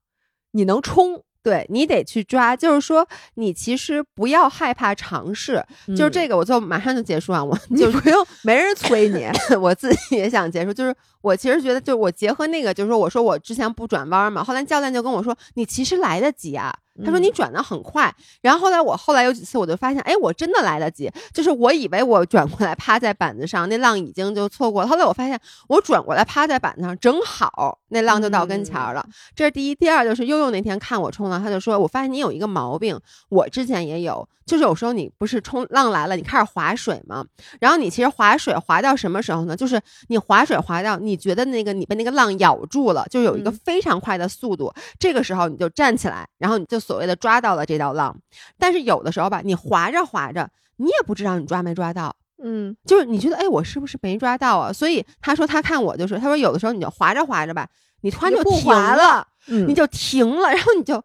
你能冲，对，你得去抓，就是说你其实不要害怕尝试，就是这个我就马上就结束啊，我 *laughs* 就不用没人催你，*laughs* 我自己也想结束，就是我其实觉得，就我结合那个，就是说，我说我之前不转弯嘛，后来教练就跟我说，你其实来得及啊。他说嗯你转的很快，然后后来我后来有几次我就发现，哎，我真的来得及，就是我以为我转过来趴在板子上，那浪已经就错过了。后来我发现我转过来趴在板子上，正好那浪就到跟前儿了。这是第一，第二就是悠悠那天看我冲浪，他就说，我发现你有一个毛病，我之前也有，就是有时候你不是冲浪来了，你开始划水嘛？然后你其实划水划到什么时候呢？就是你划水划到你觉得那个你被那个浪咬住了，就有一个嗯非常快的速度，这个时候你就站起来，然后你就所谓的抓到了这道浪。但是有的时候吧，你划着划着，你也不知道你抓没抓到。嗯就是你觉得，哎，我是不是没抓到啊？所以他说他看我就是，他说有的时候你就划着划着吧，你突然就停划了，嗯你就停了，然后你就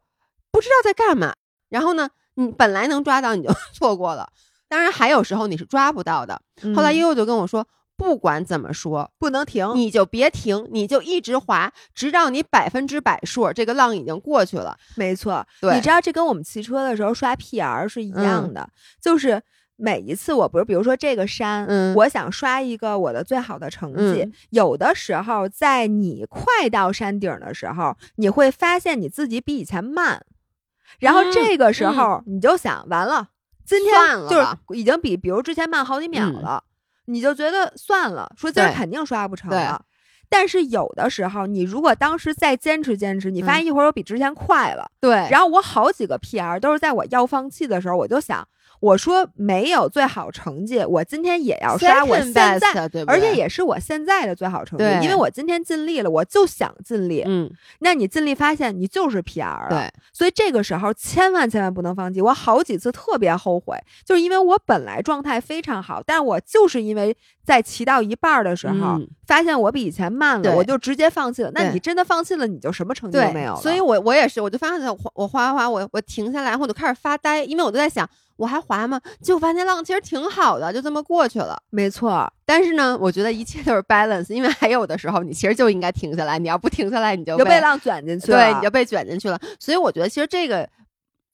不知道在干嘛。然后呢，你本来能抓到，你就 *laughs* 错过了。当然，还有时候你是抓不到的。后来嗯悠悠就跟我说，不管怎么说，不能停，你就别停，你就一直滑，直到你百分之百数这个浪已经过去了。没错，对你知道这跟我们骑车的时候刷 PR 是一样的，就是每一次我不是，比如说这个山，嗯我想刷一个我的最好的成绩，嗯有的时候在你快到山顶的时候，你会发现你自己比以前慢，然后嗯这个时候你就想，完了，今天就是已经比比如之前慢好几秒嗯了，你就觉得算了，说今儿肯定刷不成了。但是有的时候，你如果当时再坚持坚持，你发嗯现一会儿我比之前快了，对然后我好几个 PR 都是在我要放弃的时候，我就想，我说没有最好成绩，我今天也要刷我现在，best，对对而且也是我现在的最好成绩，因为我今天尽力了，我就想尽力。嗯，那你尽力发现你就是 PR 了，对，所以这个时候千万千万不能放弃。我好几次特别后悔，就是因为我本来状态非常好，但我就是因为在骑到一半儿的时候，嗯发现我比以前慢了，我就直接放弃了。那你真的放弃了，你就什么成绩都，没有了。所以我我也是，我就发现我我滑滑滑，我我停下来，我就开始发呆，因为我都在想，我还滑吗？结果发现浪其实挺好的，就这么过去了。没错，但是呢，我觉得一切都是 balance，因为还有的时候你其实就应该停下来，你要不停下来，你就被就被浪卷进去了。对，你就被卷进去了。所以我觉得其实这个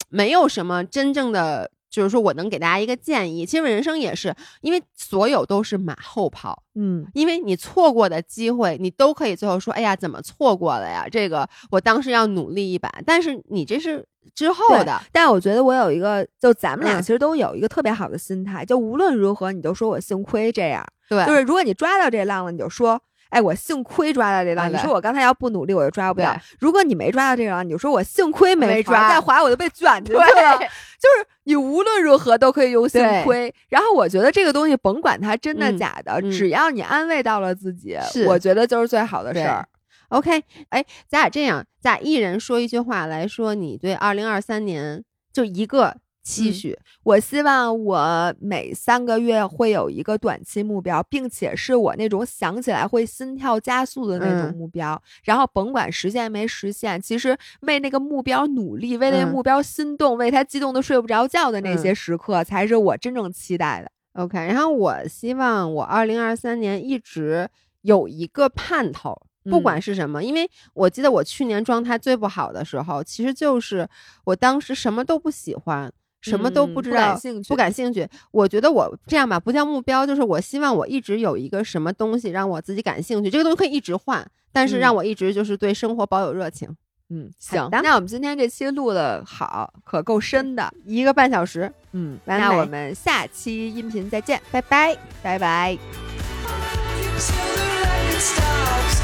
没有什么真正的，就是说我能给大家一个建议。其实人生也是，因为所有都是马后炮，嗯，因为你错过的机会，你都可以最后说，哎呀，怎么错过了呀？这个我当时要努力一把，但是你这是之后的。但我觉得我有一个，就咱们俩嗯其实都有一个特别好的心态，就无论如何，你都说我幸亏这样。对，就是如果你抓到这浪了，你就说。哎，我幸亏抓到这浪。对对你说我刚才要不努力，我就抓不到。如果你没抓到这个浪，你就说我幸亏划没抓再划我就被卷进去了。*laughs* 就是你无论如何都可以用幸亏。然后我觉得这个东西，甭管它真的嗯假的，嗯只要你安慰到了自己，是我觉得就是最好的事儿。OK，哎，咱俩这样，咱俩一人说一句话来说，你对二零二三年就一个。期许，我希望我每三个月会有一个短期目标，并且是我那种想起来会心跳加速的那种目标。然后甭管实现没实现，其实为那个目标努力，为那个目标心动，为他激动的睡不着觉的那些时刻，才是我真正期待的。OK，然后我希望我二零二三年一直有一个盼头，不管是什么，因为我记得我去年状态最不好的时候，其实就是我当时什么都不喜欢。什么都不知道，不感兴趣。我觉得我这样吧，不叫目标，就是我希望我一直有一个什么东西让我自己感兴趣。这个东西可以一直换，但是让我一直就是对生活保有热情。嗯，行。那我们今天这期录的好，可够深的，一个半小时。嗯，那我们下期音频再见，拜拜，拜拜。stops,